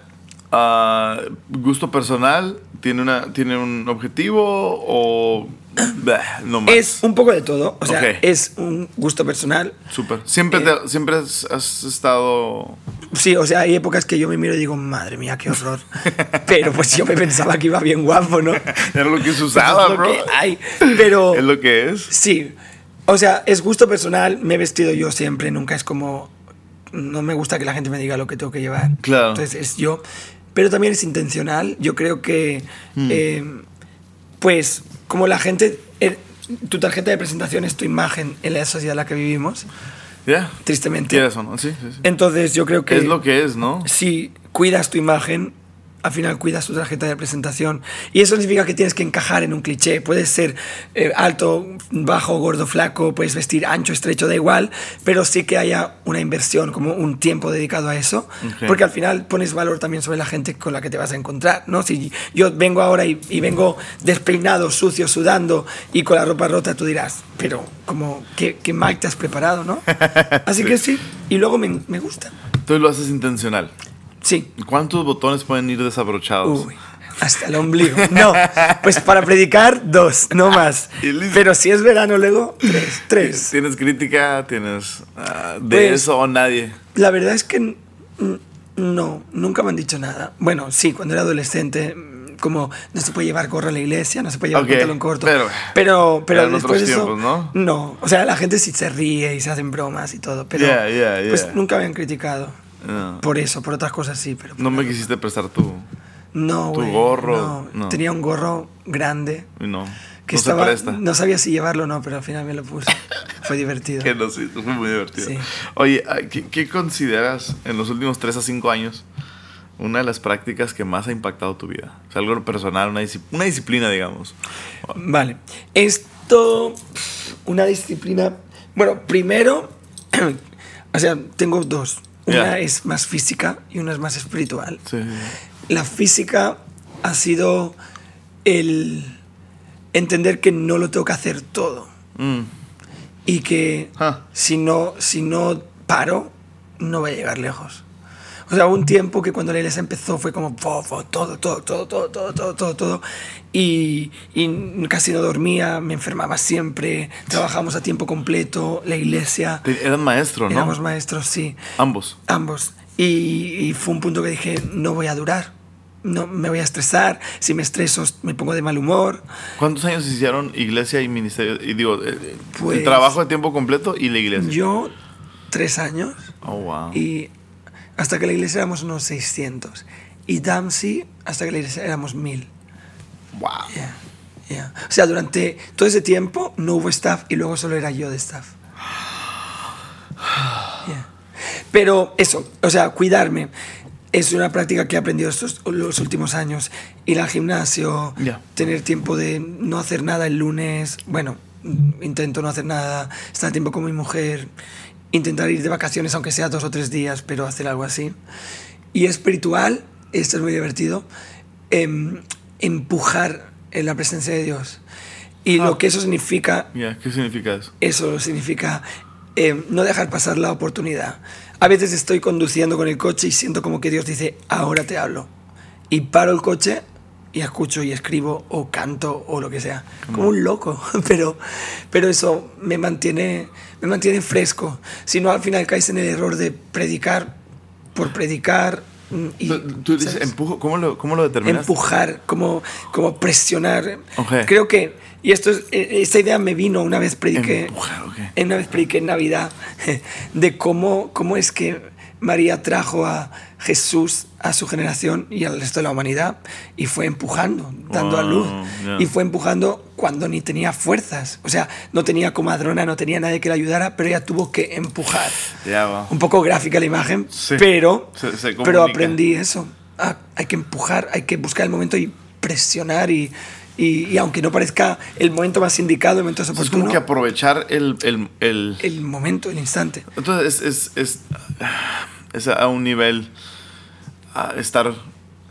Ah, gusto personal, tiene una tiene un objetivo o no más. Es un poco de todo. O sea, es un gusto personal. Súper. Siempre Eh, te- siempre has, estado Sí, o sea, hay épocas que yo me miro y digo, madre mía, qué horror. Pero pues yo me pensaba que iba bien guapo, ¿no? era lo que se usaba, es lo bro. que hay. Pero Es lo que es. sí, o sea, es gusto personal. Me he vestido yo siempre, nunca es como. No me gusta que la gente me diga lo que tengo que llevar. Claro. Entonces es yo. Pero también es intencional. Yo creo que. Hmm. eh, pues, como la gente. eh, tu tarjeta de presentación es tu imagen en la sociedad en la que vivimos, Ya. tristemente. Tienes o no? Sí, sí, sí. Entonces yo creo que Es lo que es, ¿no? si cuidas tu imagen, al final cuidas tu tarjeta de presentación. Y eso significa que tienes que encajar en un cliché. Puedes ser eh, alto, bajo, gordo, flaco, puedes vestir ancho, estrecho, da igual, pero sí que haya una inversión, como un tiempo dedicado a eso, porque al final pones valor también sobre la gente con la que te vas a encontrar. ¿no? Si yo vengo ahora y, y vengo despeinado, sucio, sudando y con la ropa rota, tú dirás, pero como, ¿qué, qué mal te has preparado? ¿no? Así que sí, y luego me, me gusta. Tú lo haces intencional. Sí. ¿Cuántos botones pueden ir desabrochados? Uy, hasta el ombligo. No, pues para predicar, dos, no más. Pero si es verano luego, tres, tres. ¿Tienes crítica? ¿Tienes ah, de Pues- eso o nadie? La verdad es que no, nunca me han dicho nada. Bueno, sí, cuando era adolescente, mm, como no se puede llevar gorro a la iglesia, no se puede llevar pantalón corto. pero- pero, pero después de eso, tiempos, ¿no? No, o sea, la gente sí se ríe y se hacen bromas y todo, pero Yeah, yeah, yeah. pues nunca me han criticado. No. Por eso, por otras cosas sí, pero... No me quisiste prestar tu... No, Tu güey, gorro, no. no. Tenía un gorro grande No, que no estaba, se presta. no sabía si llevarlo o no, pero al final me lo puse. fue divertido. Que no, sí, fue muy divertido. Sí. Oye, ah, ¿qué, qué consideras en los últimos 3 a 5 años una de las prácticas que más ha impactado tu vida? O sea, algo personal, una, una disciplina, digamos. Vale. Esto, una disciplina. Bueno, primero, o sea, tengo dos. Una es más física y una es más espiritual. Sí. La física ha sido el entender que no lo tengo que hacer todo Mm. y que Ah. si, no, si no paro, no voy a llegar lejos. O sea, hubo un tiempo que cuando la iglesia empezó fue como todo, todo, todo, todo, todo, todo, todo, todo. Y, y, casi no dormía, me enfermaba siempre, trabajábamos a tiempo completo, la iglesia. Eran maestros, ¿no? Éramos maestros, sí. Ambos. Ambos. Y, y fue un punto que dije, no voy a durar no me voy a estresar, si me estreso me pongo de mal humor. ¿Cuántos años hicieron iglesia y ministerio? Y digo, eh, pues, el trabajo de tiempo completo y la iglesia. Yo, tres años. Oh, wow. Y hasta que la iglesia éramos unos 600. Y Damsi, hasta que la iglesia éramos 1000. Wow. Yeah, yeah. O sea, durante todo ese tiempo no hubo staff y luego solo era yo de staff. Yeah. Pero eso, o sea, cuidarme es una práctica que he aprendido estos los últimos años. Ir al gimnasio, Ya. tener tiempo de no hacer nada el lunes. Bueno, intento no hacer nada, estar tiempo con mi mujer, intentar ir de vacaciones, aunque sea dos o tres días, pero hacer algo así. Y espiritual, esto es muy divertido, em, empujar en la presencia de Dios. Y Ah. lo que eso significa Ya, ¿Qué significa eso? eso significa eh, no dejar pasar la oportunidad. A veces estoy conduciendo con el coche y siento como que Dios dice, ahora te hablo. Y paro el coche y escucho y escribo o canto o lo que sea. Como un loco, pero, pero eso me mantiene, me mantiene fresco. Si no, al final caes en el error de predicar por predicar. mm, Y, Tú, tú dices, empujo, ¿cómo lo, cómo lo determinas? empujar, como, como presionar. Ok. Creo que, y esto es, eh, esta idea me vino una vez prediqué, Empujar, ok. en una vez prediqué en Navidad, de cómo, cómo es que María trajo a Jesús a su generación y al resto de la humanidad y fue empujando, dando a luz. Wow, yeah. Y fue empujando cuando ni tenía fuerzas. O sea, no tenía comadrona, no tenía nadie que la ayudara, pero ella tuvo que empujar. Ya va. Un poco gráfica la imagen, Sí. pero, Se- se pero aprendí eso. Ah, hay que empujar, hay que buscar el momento y presionar y, y, y aunque no parezca el momento más indicado, el momento más Es oportuno, como que aprovechar el... el, el- el momento, el instante. Entonces es, es, es, es a un nivel... a estar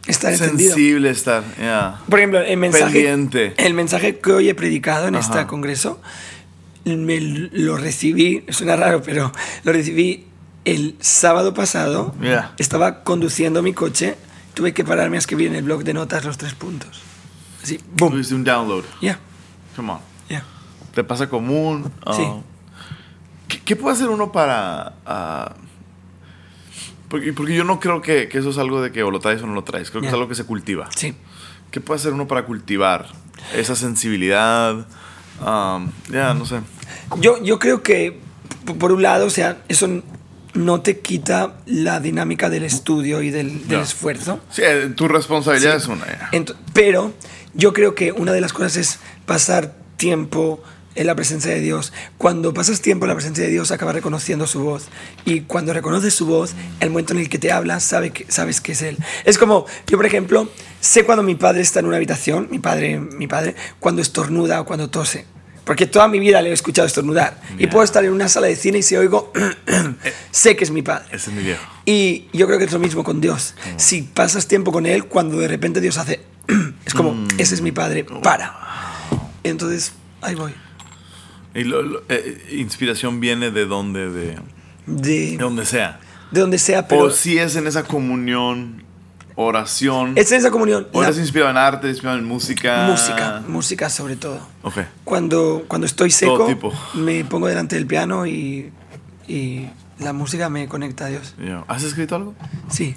Estar sensible, estar... ya. Por ejemplo, el mensaje, Pendiente. el mensaje que hoy he predicado en este Ajá. congreso, me lo recibí, suena raro, pero lo recibí el sábado pasado. Ya. Estaba conduciendo mi coche, tuve que pararme a escribir en el blog de notas los tres puntos. Así, boom. Tuviste un download. Ya, Come on. ya. ¿Te pasa común? Ah. Sí. ¿Qué, qué puede hacer uno para...? ah, porque, porque yo no creo que, que eso es algo de que o lo traes o no lo traes. Creo que es algo que se cultiva. Sí. ¿Qué puede hacer uno para cultivar esa sensibilidad? Ah, ya, no sé. Yo, yo creo que, por un lado, o sea, eso no te quita la dinámica del estudio y del, esfuerzo. Sí, eh, tu responsabilidad Sí. es una. pero yo creo que una de las cosas es pasar tiempo en la presencia de Dios. Cuando pasas tiempo en la presencia de Dios, acabas reconociendo su voz. Y cuando reconoces su voz, el momento en el que te habla, sabe que, sabes que es Él. Es como, yo por ejemplo, sé cuando mi padre está en una habitación, mi padre, mi padre, cuando estornuda o cuando tose. Porque toda mi vida le he escuchado estornudar. Y puedo estar en una sala de cine y si oigo, sé que es mi padre. Ese es mi viejo. Y yo creo que es lo mismo con Dios. Si pasas tiempo con Él, cuando de repente Dios hace, es como, Mm. ese es mi padre, para. Entonces, ahí voy. Y lo- lo- eh, inspiración viene de donde, de, De, de donde sea. de donde sea, pero o si es en esa comunión, oración. es en esa comunión. o eres inspirado en arte, inspirado en música. música, música sobre todo. Ok. Cuando, cuando estoy seco, me pongo delante del piano y, y la música me conecta a Dios. ¿Has escrito algo? Sí,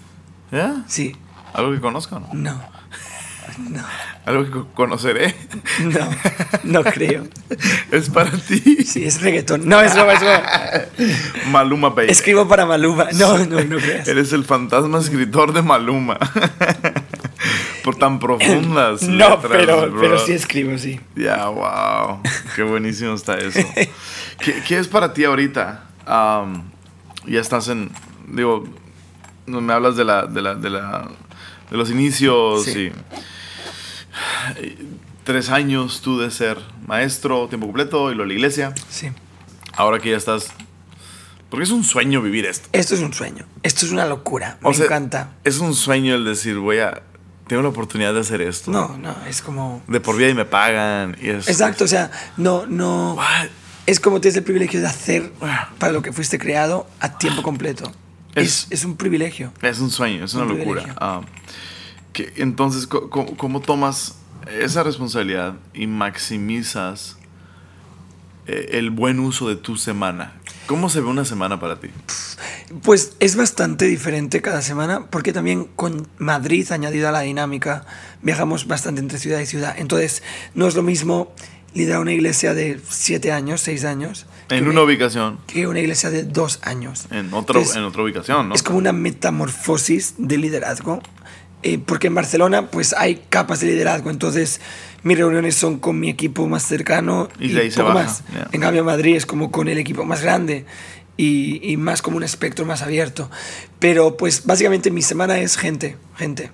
¿Ya? sí, ¿Algo que conozca o no? no, no, ¿Algo que co- conoceré? no, no creo. es para ti. Sí, es reggaetón. No, es broma, es broma. Maluma Baby. Escribo para Maluma. No, no, no creas. Eres el fantasma escritor de Maluma. por tan profundas. no, letras, pero, bro. pero sí escribo, sí. Ya, wow. Qué buenísimo está eso. ¿Qué, qué es para ti ahorita? Ya estás en. Digo, no me hablas de la. de la. de, la, de los inicios Sí. y. Tres años tú de ser maestro, tiempo completo, y lo de la iglesia. Sí. Ahora que ya estás. Porque es un sueño vivir esto. Esto es un sueño. Esto es una locura. Me O sea, encanta. Es un sueño el decir, voy a. Tengo la oportunidad de hacer esto. No, no, es como. De por vida y me pagan. Y es, Exacto, o sea, no, no. What? Es como tienes el privilegio de hacer para lo que fuiste creado a tiempo completo. Es- Es, es un privilegio. Es un sueño, es una Un locura. privilegio. Que, entonces, ¿cómo, tomas esa responsabilidad y maximizas eh, el buen uso de tu semana? ¿Cómo se ve una semana para ti? Pues es bastante diferente cada semana porque también con Madrid añadido a la dinámica viajamos bastante entre ciudad y ciudad. Entonces no es lo mismo liderar una iglesia de siete años, seis años, En una ubicación, que una iglesia de dos años. en Entonces, en otra ubicación, ¿no? Es como una metamorfosis de liderazgo. Eh, porque en Barcelona pues hay capas de liderazgo. Entonces mis reuniones son con mi equipo más cercano Y y, poco más. ya. En cambio Madrid es como con el equipo más grande y, y más como un espectro más abierto. Pero pues básicamente mi semana es gente, gente.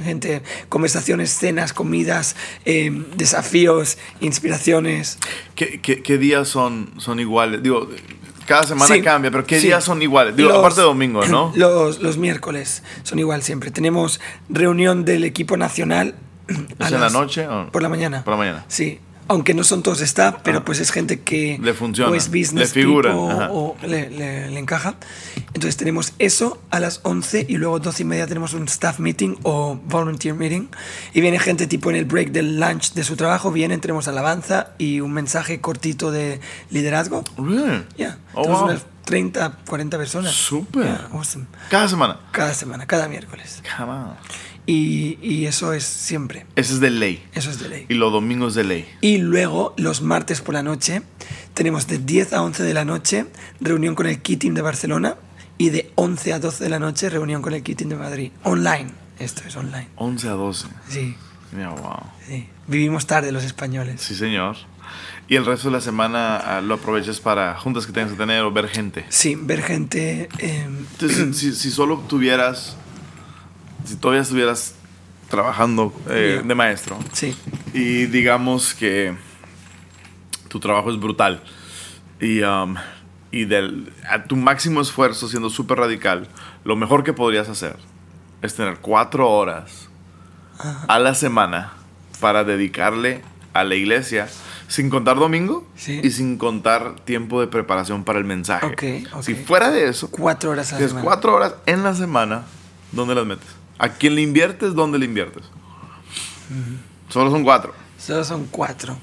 Gente, conversaciones, cenas, comidas, eh, desafíos, inspiraciones. ¿Qué, qué- qué días son, son iguales? Digo, cada semana Sí, cambia, pero ¿qué sí. días son iguales? Digo, Los- aparte de domingo, ¿no? Los, los miércoles son igual siempre. Tenemos reunión del equipo nacional. ¿Es en la noche o- Por la mañana. Por la mañana. Sí. Aunque no son todos staff, pero Ah. pues es gente que Le funciona, o es business le figura, people o le, le- le encaja. Entonces tenemos eso a las 11 y luego 12 y media tenemos un staff meeting o volunteer meeting y viene gente tipo en el break del lunch de su trabajo, vienen, tenemos alabanza y un mensaje cortito de liderazgo. Really? Ya, Oh, tenemos wow. unas 30, 40 personas. Súper. Yeah, awesome. Cada semana. Cada semana, cada miércoles. Come on. Y, y eso es siempre. Ese es de ley. Eso es de ley. Y los domingos de ley. Y luego, los martes por la noche, tenemos de 10 a 11 de la noche reunión con el Team de Barcelona y de 11 a 12 de la noche reunión con el Team de Madrid. Online. Esto es online. 11 a 12. Sí, Mira, wow. sí. Vivimos tarde los españoles. Sí, señor. Y el resto de la semana ah, lo aprovechas para juntas que tengas que tener o ver gente. Sí, ver gente... eh, Entonces, si, si solo tuvieras, si todavía estuvieras trabajando eh, de maestro sí, y digamos que tu trabajo es brutal y, um, y del, a tu máximo esfuerzo siendo súper radical, lo mejor que podrías hacer es tener cuatro horas a la semana para dedicarle a la iglesia sin contar domingo Sí. y sin contar tiempo de preparación para el mensaje. Ok, ok. Si fuera de eso, cuatro horas a la semana. cuatro horas en la semana, ¿dónde las metes? ¿A quién le inviertes? ¿Dónde le inviertes? Solo son cuatro. Solo son cuatro.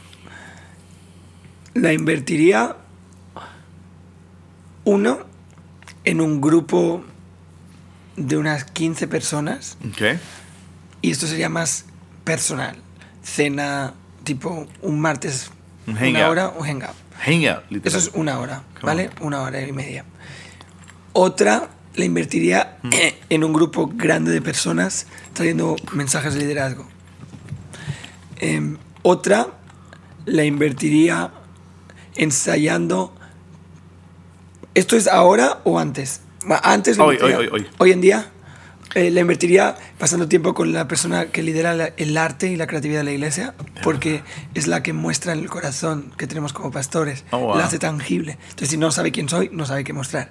La invertiría uno en un grupo de unas 15 personas Ok. y esto sería más personal. Cena tipo un martes, Un una hangout. hora, un hangout. Hangout, literal. Eso es una hora, ¿vale? Una hora y media. Otra la invertiría Mm. en un grupo grande de personas trayendo mensajes de liderazgo. Em, otra la invertiría ensayando. ¿Esto es ahora o antes? Antes Hoy, hoy, hoy, hoy. Hoy en día eh, la invertiría pasando tiempo con la persona que lidera la- el arte y la creatividad de la iglesia, porque es la que muestra el corazón que tenemos como pastores, Oh, wow. la hace tangible. Entonces, si no sabe quién soy, no sabe qué mostrar.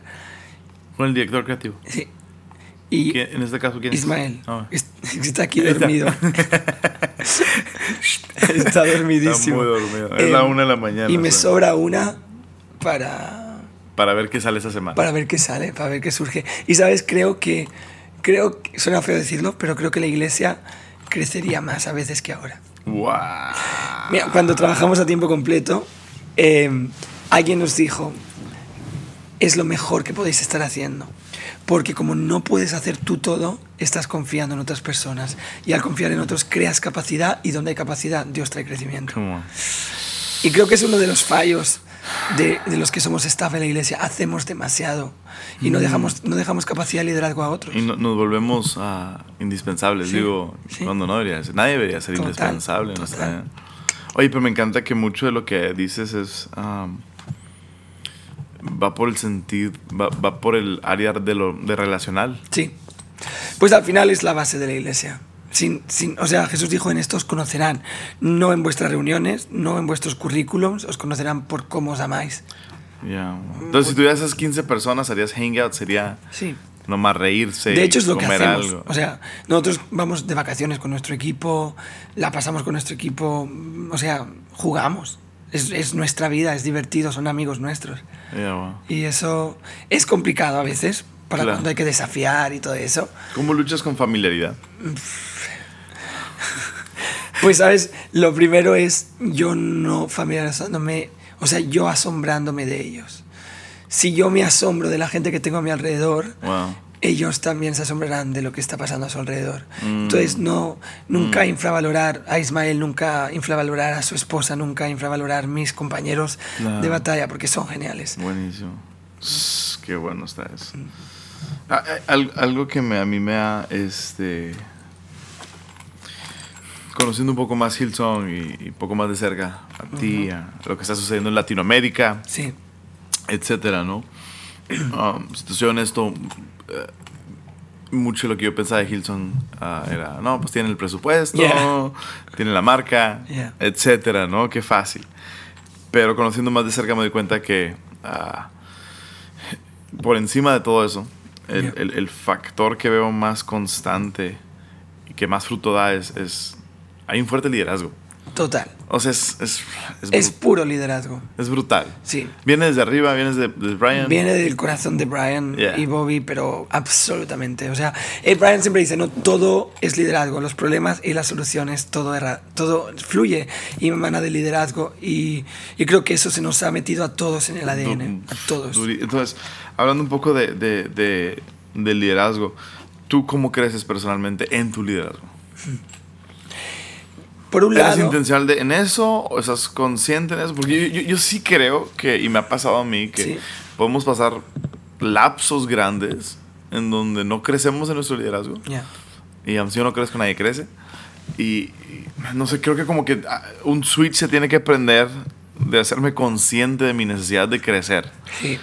Con el director creativo. Sí. Y ¿Quién- en este caso, ¿quién es? Ismael Ah. es- está aquí dormido. está dormidísimo. Está muy dormido. Es la una de la mañana, Y me sobra una para Para ver qué sale esa semana. para ver qué sale, para ver qué surge. Y sabes, creo que, creo que, suena feo decirlo, pero creo que la iglesia crecería más a veces que ahora. ¡Wow! Mira, cuando trabajamos a tiempo completo, eh, alguien nos dijo, es lo mejor que podéis estar haciendo. Porque como no puedes hacer tú todo, estás confiando en otras personas. Y al confiar en otros, creas capacidad y donde hay capacidad, Dios trae crecimiento. Y creo que es uno de los fallos de, de los que somos staff en la iglesia hacemos demasiado y no, dejamos, no dejamos capacidad de liderazgo a otros. Y no- nos volvemos ah, indispensables, Sí, digo, sí. cuando no debería ser. Nadie debería ser Total, indispensable en nuestra total. Oye, pero me encanta que mucho de lo que dices es... am, va por el sentido, va, va por el área de lo de relacional. Sí. Pues al final es la base de la iglesia. Sin, sin, o sea, Jesús dijo, en esto os conocerán, no en vuestras reuniones, no en vuestros currículums, os conocerán por cómo os amáis. Ya. Entonces, si tuvieras esas 15 personas, harías hangout, sería Sí. nomás reírse. De hecho, es lo que comer hacemos. algo. O sea, nosotros vamos de vacaciones con nuestro equipo, la pasamos con nuestro equipo, o sea, jugamos. Es, es nuestra vida, es divertido, son amigos nuestros. Wow. Y eso es complicado a veces, para Claro. cuando hay que desafiar y todo eso. ¿Cómo luchas con familiaridad? Pues, ¿sabes? Lo primero es yo no familiarizándome, o sea, yo asombrándome de ellos. Si yo me asombro de la gente que tengo a mi alrededor, Wow. Ellos también se asombrarán de lo que está pasando a su alrededor. Mm. Entonces, no, nunca infravalorar a Ismael, nunca infravalorar a su esposa, nunca infravalorar mis compañeros Claro. de batalla, porque son geniales. Buenísimo. Qué bueno está eso. Ah, eh, al- algo que me, a mí me ha, este, conociendo un poco más Hillsong y, un poco más de cerca a ti, a lo que está sucediendo en Latinoamérica, Sí, etcétera, ¿no? Um, si te soy honesto, eh, mucho lo que yo pensaba de Hilson ah, era, no, pues tiene el presupuesto, Yeah. tiene la marca, Yeah. etcétera, ¿no? Qué fácil. Pero conociendo más de cerca me doy cuenta que ah, por encima de todo eso, el, Yeah. el- el factor que veo más constante y que más fruto da es, es hay un fuerte liderazgo. Total. O sea, es, es, es, puro liderazgo. es brutal. Sí. Viene desde arriba, viene desde, desde Brian. Viene del corazón de Brian Yeah. y Bobby, pero absolutamente. O sea, eh, Brian siempre dice, no, todo es liderazgo, los problemas y las soluciones, todo, fluye y emana del liderazgo. Y, y creo que eso se nos ha metido a todos en el ADN, Du- a todos. Entonces, hablando un poco de, de, de- del liderazgo, ¿tú cómo creces personalmente en tu liderazgo? Por un ¿Eres lado, intencional de- en eso o estás consciente en eso? Porque yo, yo- yo sí creo que, y me ha pasado a mí, que Sí. podemos pasar lapsos grandes en donde no crecemos en nuestro liderazgo. Ya. Y aun si yo no crezco, nadie crece. Y, y no sé, creo que como que ah, un switch se tiene que prender de hacerme consciente de mi necesidad de crecer. Sí.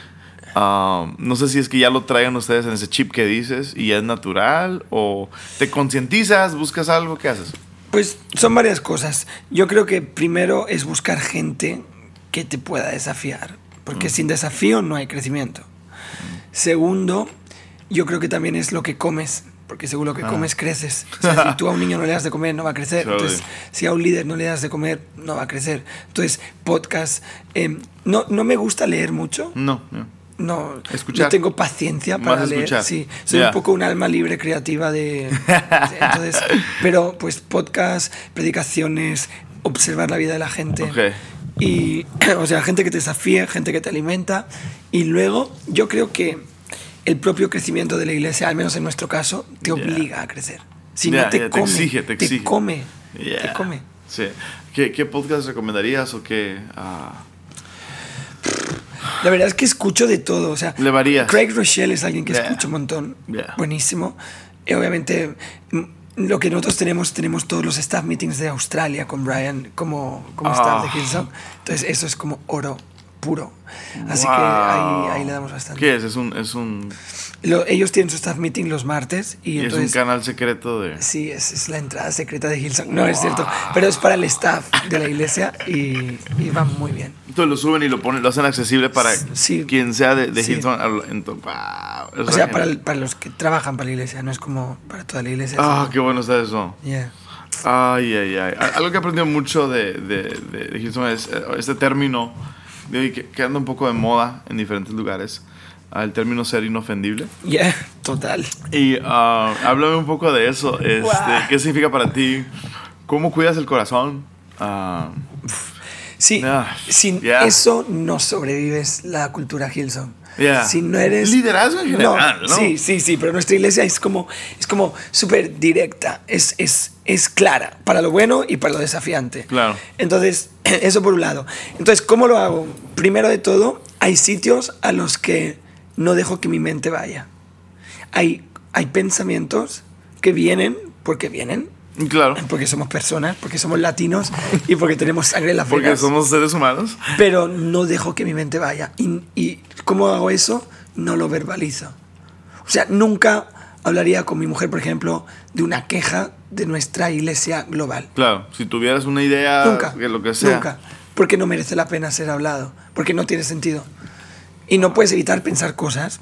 Um, no sé si es que ya lo traigan ustedes en ese chip que dices y ya es natural o te concientizas, buscas algo, ¿qué haces? Pues son varias cosas. Yo creo que primero es buscar gente que te pueda desafiar, porque sin desafío no hay crecimiento. Segundo, yo creo que también es lo que comes, porque según lo que Ah. comes creces. O sea, si tú a un niño no le das de comer, no va a crecer. Entonces, si a un líder no le das de comer, no va a crecer. Entonces, podcast. eh, no, no me gusta leer mucho. No, no. No, Escuchar. no tengo paciencia para leer. escuchar. Sí, soy un poco un alma libre creativa de. entonces, pero pues podcast, predicaciones, observar la vida de la gente. Ok. Y, o sea, gente que te desafía, gente que te alimenta. Y luego, yo creo que el propio crecimiento de la iglesia, al menos en nuestro caso, te obliga a crecer. Si no te ya, te come, exige, te exige. come, Yeah. te come. Sí. ¿Qué, qué podcast recomendarías o qué? ah, La verdad es que escucho de todo. O sea, Le. Craig Rochelle es alguien que Yeah. escucho un montón. Yeah. Buenísimo. Y obviamente, mm, lo que nosotros tenemos, tenemos todos los staff meetings de Australia con Brian como, como staff de Ah. Hillsong. Entonces, eso es como oro puro. Así wow. que ahí, ahí le damos bastante. ¿Qué es? Es un, es un, Lo- ellos tienen su staff meeting los martes y, y es un entonces... canal secreto de... Sí, es, es la entrada secreta de Hillsong. No, es cierto. Pero es para el staff de la iglesia y, y va muy bien. Entonces lo suben y lo ponen, lo hacen accesible para Sí. quien sea de, de Sí. Ento- wow, O sea, para, el- para los que trabajan para la iglesia, no es como para toda la iglesia. Ah, qué bueno está eso. Yeah. Ay, ay, ay. Algo que he aprendido mucho de, de, de, Hilton es eh, este término que, que anda un poco de moda en diferentes lugares. el término ser inofendible. Yeah, total. Y ah, háblame un poco de eso. Este, Guau. ¿Qué significa para ti? ¿Cómo cuidas el corazón? Ah, Sí, Ah, sin yeah. eso no sobrevives la cultura Hillsong. Yeah. Si no eres... Liderazgo en general, ¿no? Sí, sí, sí, pero nuestra iglesia es como es como súper directa. Es, es, es clara, para lo bueno y para lo desafiante. Claro. Entonces, eso por un lado. Entonces, ¿cómo lo hago? Primero de todo, hay sitios a los que no dejo que mi mente vaya. Hay, hay pensamientos que vienen porque vienen, Claro. porque somos personas, porque somos latinos y porque tenemos sangre en las Porque venas. somos seres humanos. Pero no dejo que mi mente vaya. Y, y ¿cómo hago eso? No lo verbalizo. O sea, nunca hablaría con mi mujer, por ejemplo, de una queja de nuestra iglesia global. Claro, si tuvieras una idea Nunca. de lo que sea. Nunca. Porque no merece la pena ser hablado. Porque no tiene sentido. Y no puedes evitar pensar cosas,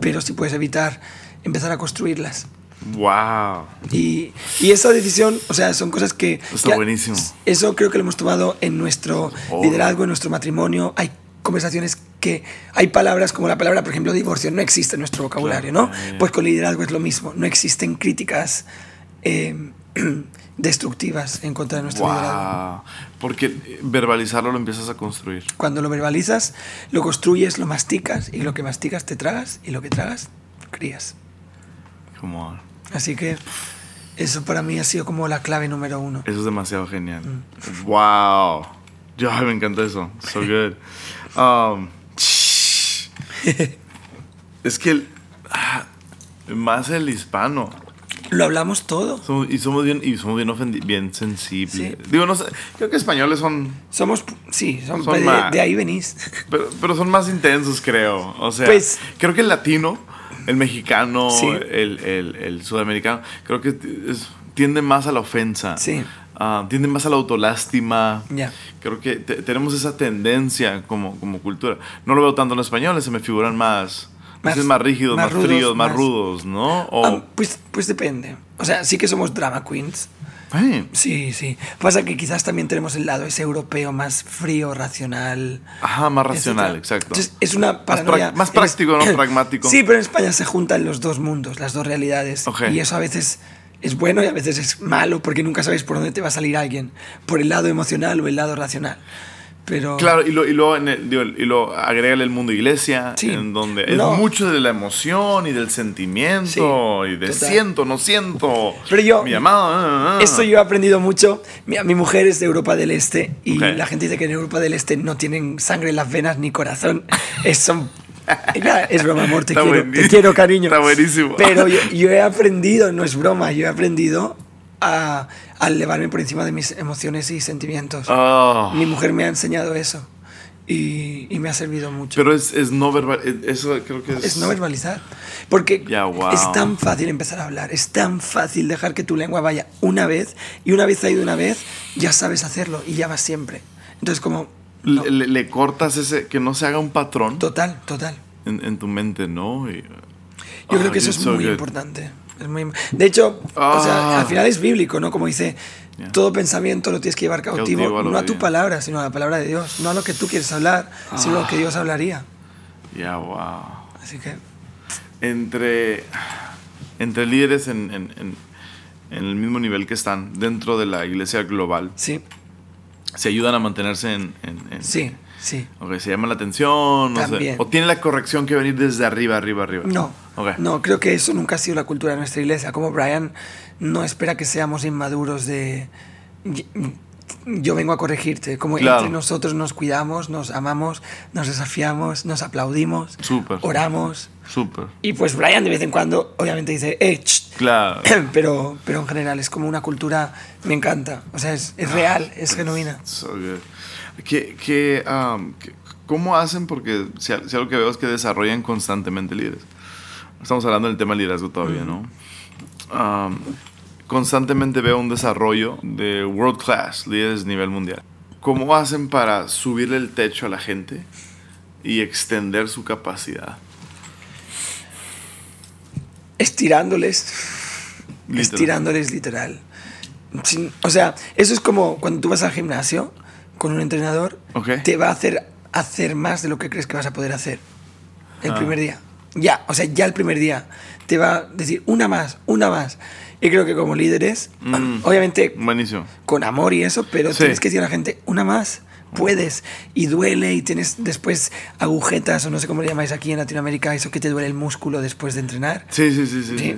pero sí puedes evitar empezar a construirlas. Wow. Y, y esa decisión, o sea, son cosas que... Está que- buenísimo. Eso creo que lo hemos tomado en nuestro Oh. liderazgo, en nuestro matrimonio. Hay conversaciones que... Hay palabras como la palabra, por ejemplo, divorcio, no existe en nuestro vocabulario, Claro, ¿no? Pues con liderazgo es lo mismo. No existen críticas eh, destructivas en contra de nuestro liderazgo. Wow. Porque verbalizarlo lo empiezas a construir. Cuando lo verbalizas, lo construyes, lo masticas, y lo que masticas te tragas, y lo que tragas, crías. Como, Así que eso para mí ha sido como la clave número uno. eso es demasiado genial. Mm. Wow. Yo ay, me encanta eso. So good. Um, es que el- ah, más el hispano. Lo hablamos todo. Somos- y somos bien, y somos bien, bien sensibles. Sí. Digo, no sé, creo que españoles son, Somos, sí, son- Son de, más. de ahí venís. pero, pero son más intensos, creo. O sea, Pues- creo que el latino, el mexicano, Sí. el, el- el sudamericano, creo que es- tiende más a la ofensa. Sí. Ah, tiende más a la autolástima. Ya. Creo que te- tenemos esa tendencia como, como cultura. No lo veo tanto en los españoles, se me figuran más, Más- más, más rígidos, más más, rudos, fríos, más, más- rudos, ¿no? O, Ah, pues, pues depende. O sea, sí que somos drama queens. Sí, sí. Pasa que quizás también tenemos el lado ese europeo más frío, racional. ajá, más racional, etcétera. exacto. Entonces, es una paranoia. más práctico, es- ¿no? Pragmático. Sí, pero en España se juntan los dos mundos, las dos realidades. Y eso a veces es bueno y a veces es malo porque nunca sabes por dónde te va a salir alguien. Por el lado emocional o el lado racional. Pero. Claro, y, lo, y, digo, lo agrégale el mundo iglesia, Sí. en donde es No. mucho de la emoción y del sentimiento Sí, y de total. siento, no siento. Pero yo- Mi llamado. ah, ah. Esto yo he aprendido mucho. Mi, mi mujer es de Europa del Este y la gente dice que en Europa del Este no tienen sangre en las venas ni corazón. Es, son, Claro, es broma, amor, te Está quiero, te quiero, cariño. Está buenísimo. Pero yo, yo he aprendido, no es broma, yo he aprendido a, a elevarme por encima de mis emociones y sentimientos. Ah. Mi mujer me ha enseñado eso y, y me ha servido mucho. Pero es, es no verbal. Eso creo que es. Es no verbalizar. Porque Ya, wow. es tan fácil empezar a hablar, es tan fácil dejar que tu lengua vaya una vez y una vez ha ido una vez, ya sabes hacerlo y ya vas siempre. Entonces, como. no. Le, le- cortas ese. Que no se haga un patrón Total, total. en, en tu mente, ¿no? Y- Yo Ah, creo que eso es so muy good. importante. Es muy, de hecho, o sea, Ah. al final es bíblico, ¿no? Como dice, Yeah. todo pensamiento lo tienes que llevar cautivo, no a tu palabra, sino a la palabra de Dios. No a lo que tú quieres hablar, sino a lo que Dios hablaría. Ya, wow. Así que, entre, entre líderes en, en- en- en el mismo nivel que están dentro de la iglesia global, sí, se ayudan a mantenerse en... en- en- sí, sí. Ok, se llama la atención, También. o tiene la corrección que venir desde arriba, arriba, arriba. No, Ok. no, creo que eso nunca ha sido la cultura de nuestra iglesia. Como Brian no espera que seamos inmaduros de... Yo vengo a corregirte. Como Claro. entre nosotros nos cuidamos, nos amamos, nos desafiamos, nos aplaudimos, Súper. oramos. Súper. Y pues Brian de vez en cuando obviamente dice, eh, ch", Claro. pero, pero en general es como una cultura, me encanta. O sea, es, es real, es genuina. So good. ¿Qué, qué, um, ¿Cómo hacen? Porque si, si algo que veo es que desarrollan constantemente líderes. Estamos hablando del tema del liderazgo todavía, ¿no? Um, constantemente veo un desarrollo de world class, líderes a nivel mundial. ¿Cómo hacen para subirle el techo a la gente y extender su capacidad? Estirándoles. Literal. Estirándoles literal. Sin- o sea, eso es como cuando tú vas al gimnasio con un entrenador, Ok. te va a hacer hacer más de lo que crees que vas a poder hacer el Ah. primer día. Ya, o sea, ya el primer día te va a decir una más, una más. Y creo que como líderes, Mm. obviamente Buenísimo. con amor y eso, pero Sí. tienes que decir a la gente, una más, puedes, y duele, y tienes después agujetas, o no sé cómo le llamáis aquí en Latinoamérica, eso que te duele el músculo después de entrenar. Sí, sí, sí, sí. ¿sí?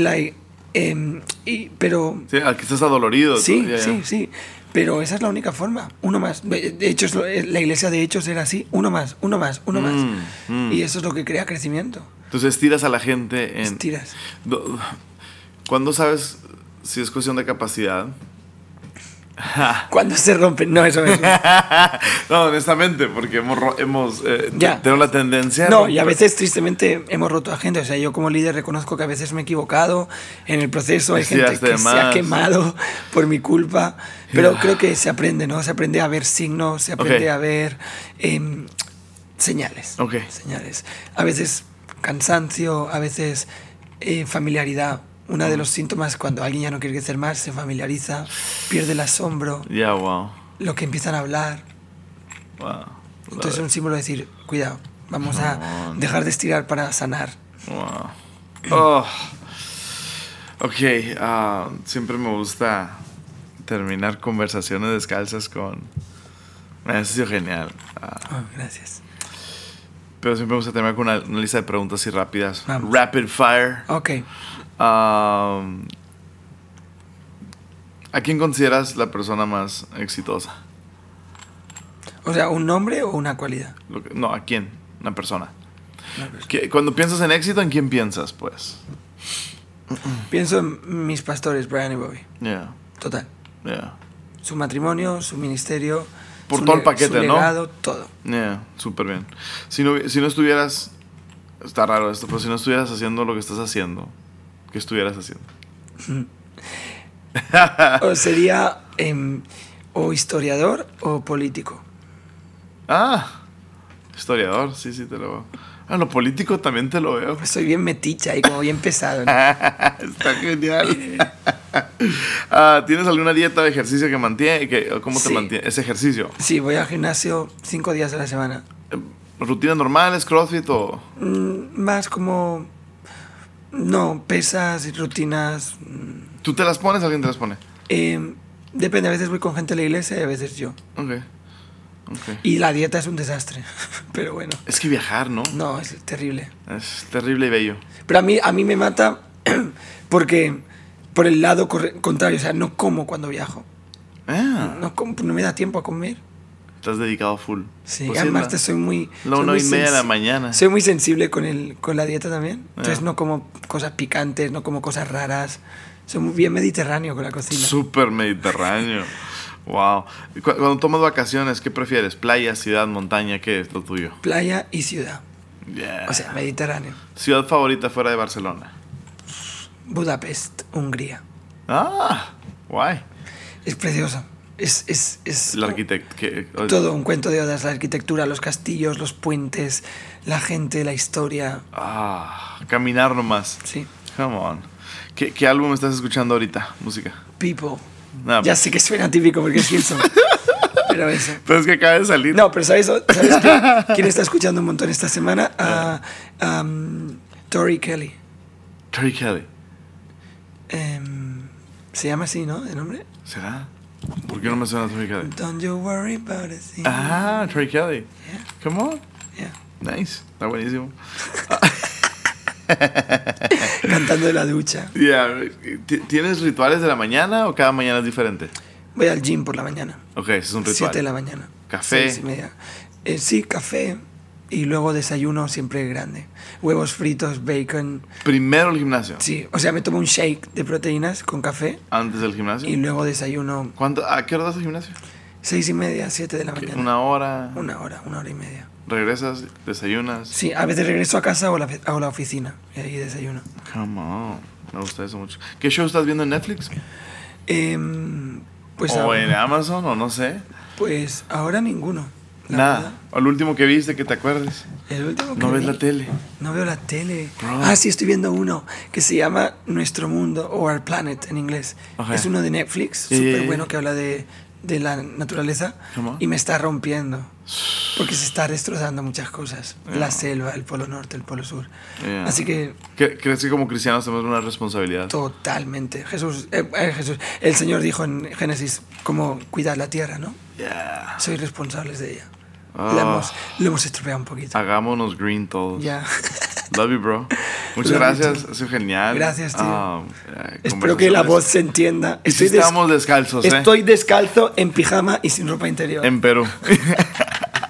like, Em, y, pero Sí, aquí estás adolorido. Sí, tú, ya, ya. sí, sí. Pero esa es la única forma. Uno más. De hecho, eh, la iglesia de hechos era así. Uno más, uno más, uno más. Mm, mm. Y eso es lo que crea crecimiento. Entonces estiras a la gente en... Estiras. Do- ¿Cuándo sabes si es cuestión de capacidad? Cuando se rompen. No, eso es. no, honestamente, porque hemos, hemos eh, Ya. te- tenemos la tendencia. No, y a veces tristemente hemos roto a gente. O sea, yo como líder reconozco que a veces me he equivocado en el proceso. Hay gente que de se ha más. quemado por mi culpa. Pero Ya. creo que se aprende, ¿no? Se aprende a ver signos, se aprende Ok. a ver em, señales. Ok. Señales. A veces cansancio, a veces eh, familiaridad. Uno de los síntomas cuando alguien ya no quiere crecer más, se familiariza, pierde el asombro, Ya, wow. lo que empiezan a hablar. Wow. Entonces es un símbolo de decir, cuidado, vamos a dejar de estirar para sanar. Wow. Oh. Ok, ah, siempre me gusta terminar conversaciones descalzas con... Eso ha sido genial. Ah, Oh, gracias. pero siempre me gusta terminar con una, una lista de preguntas así rápidas. Vamos. Rapid fire. Ok. Um, ¿A quién consideras la persona más exitosa? O sea, ¿un nombre o una cualidad? No, ¿a quién? Una persona. Una persona. ¿Qué- Cuando piensas en éxito, ¿en quién piensas, pues? Pienso en mis pastores, Brian y Bobby. Yeah, Total. yeah, Su matrimonio, su ministerio. Por su todo el paquete, su ¿no? todo. yeah, súper bien. Si no, si no estuvieras, está raro esto, pero si no estuvieras haciendo lo que estás haciendo, ¿qué estuvieras haciendo? O sería em, o historiador o político. Ah, historiador, sí, sí, te lo veo. Ah, lo político también te lo veo. Pues soy bien meticha y como bien pesado. ¿no? Está genial. Ah, ¿Tienes alguna dieta de ejercicio que mantiene? Que, ¿Cómo te Sí. mantiene? Ese ejercicio. Sí, voy al gimnasio cinco días a la semana. ¿Rutinas normales, crossfit o...? Mm, más como... No, pesas y rutinas. mm, ¿Tú te las pones o alguien te las pone? em, depende, a veces voy con gente de la iglesia y a veces yo. Ok. Ok. Y la dieta es un desastre. Pero bueno, Es que viajar, ¿no? no, es terrible. Es terrible y bello. Pero a mí, a mí me mata porque por el lado contrario, o sea, no como cuando viajo. Ah, No, como- no me da tiempo a comer. Estás dedicado full. Sí, Pues además la- te soy muy... La una y media de la mañana. Soy muy sensible con, el, con la dieta también. Entonces Ah. no como cosas picantes, no como cosas raras. Soy muy bien mediterráneo con la cocina. Súper mediterráneo. wow. Cuando tomas vacaciones, ¿qué prefieres? ¿Playa, ciudad, montaña? ¿Qué es lo tuyo? Playa y ciudad. Yeah. O sea, mediterráneo. Ciudad favorita fuera de Barcelona. Budapest, Hungría. Ah, guay. Es precioso. Es, es, es El que- todo un cuento de hadas. La arquitectura, los castillos, los puentes, la gente, la historia. Ah, caminar nomás. Sí. Come on. ¿Qué, qué álbum estás escuchando ahorita? Música. People. Nah, Ya sé que suena típico porque es Hilson. pero eso. Pero es que acaba de salir. No, pero ¿sabes, ¿sabes quién, quién está escuchando un montón esta semana? A um, Tori Kelly. Terry Kelly. Em, se llama así, ¿no? De nombre. ¿Será? ¿Por qué no me suena Terry Kelly? Don't you worry about it. sí. Ah, Terry Kelly. Yeah, Come on. yeah. Nice. Está buenísimo. Cantando de la ducha. Yeah. ¿Ti- ¿Tienes rituales de la mañana o cada mañana es diferente? Voy al gym por la mañana. Ok, ese es un ritual. 7 de la mañana. Café. Seis y media. Eh, sí, café. Y luego desayuno siempre grande. Huevos fritos, bacon. Primero el gimnasio. Sí, o sea, me tomo un shake de proteínas con café. Antes del gimnasio. Y luego desayuno ¿Cuánto, ¿A qué hora das el gimnasio? seis y media, siete de la mañana. Una hora. Una hora, una hora y media. Regresas, desayunas. Sí, a veces regreso a casa o la, o la oficina y ahí desayuno. Come on. Me gusta eso mucho. ¿Qué show estás viendo en Netflix? Em, pues, o ahora, en Amazon, o no sé. pues ahora ninguno. Nada. el último que viste que te acuerdes. El último que No ves vi- la tele. No veo la tele. Bro. Ah, sí, estoy viendo uno que se llama Nuestro Mundo o Our Planet en inglés. Ajá. Es uno de Netflix, Yeah, súper yeah, yeah. bueno que habla de, de la naturaleza y me está rompiendo. Porque se está destrozando muchas cosas. La selva, el polo norte, el polo sur. Así que ¿Cre- ¿Crees que como cristianos tenemos una responsabilidad? totalmente. Jesús, eh, eh, Jesús, el Señor dijo en Génesis cómo cuidar la tierra, ¿no? Yeah. Soy responsables de ella. Ah. Lo, hemos, lo hemos estropeado un poquito. Hagámonos green todos. Ya. Love you, bro. Muchas Lo has gracias, sido genial. Gracias, tío. Eh, Espero que la voz se entienda. Y si estamos descalzos, ¿eh? Estoy descalzo, en pijama y sin ropa interior. En Perú.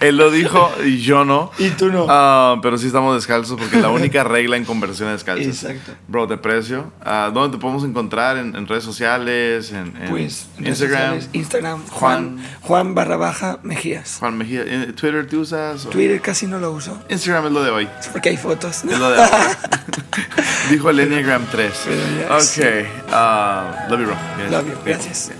Él lo dijo y yo no. Y tú no. Ah, pero sí estamos descalzos porque la única regla en conversación es descalzos. Exacto. Bro, te precio. Ah, ¿Dónde te podemos encontrar? ¿En, en redes sociales? ¿En, en Pues Instagram? sociales, Instagram, Juan, Juan barra baja Mejías. Juan Mejía. ¿En ¿Twitter te usas? o- Twitter casi no lo uso. Instagram es lo de hoy. Es porque hay fotos. Es lo de hoy. Dijo el Enneagram 3. Pero ya Ok. ah, love you, bro. Love you. Gracias.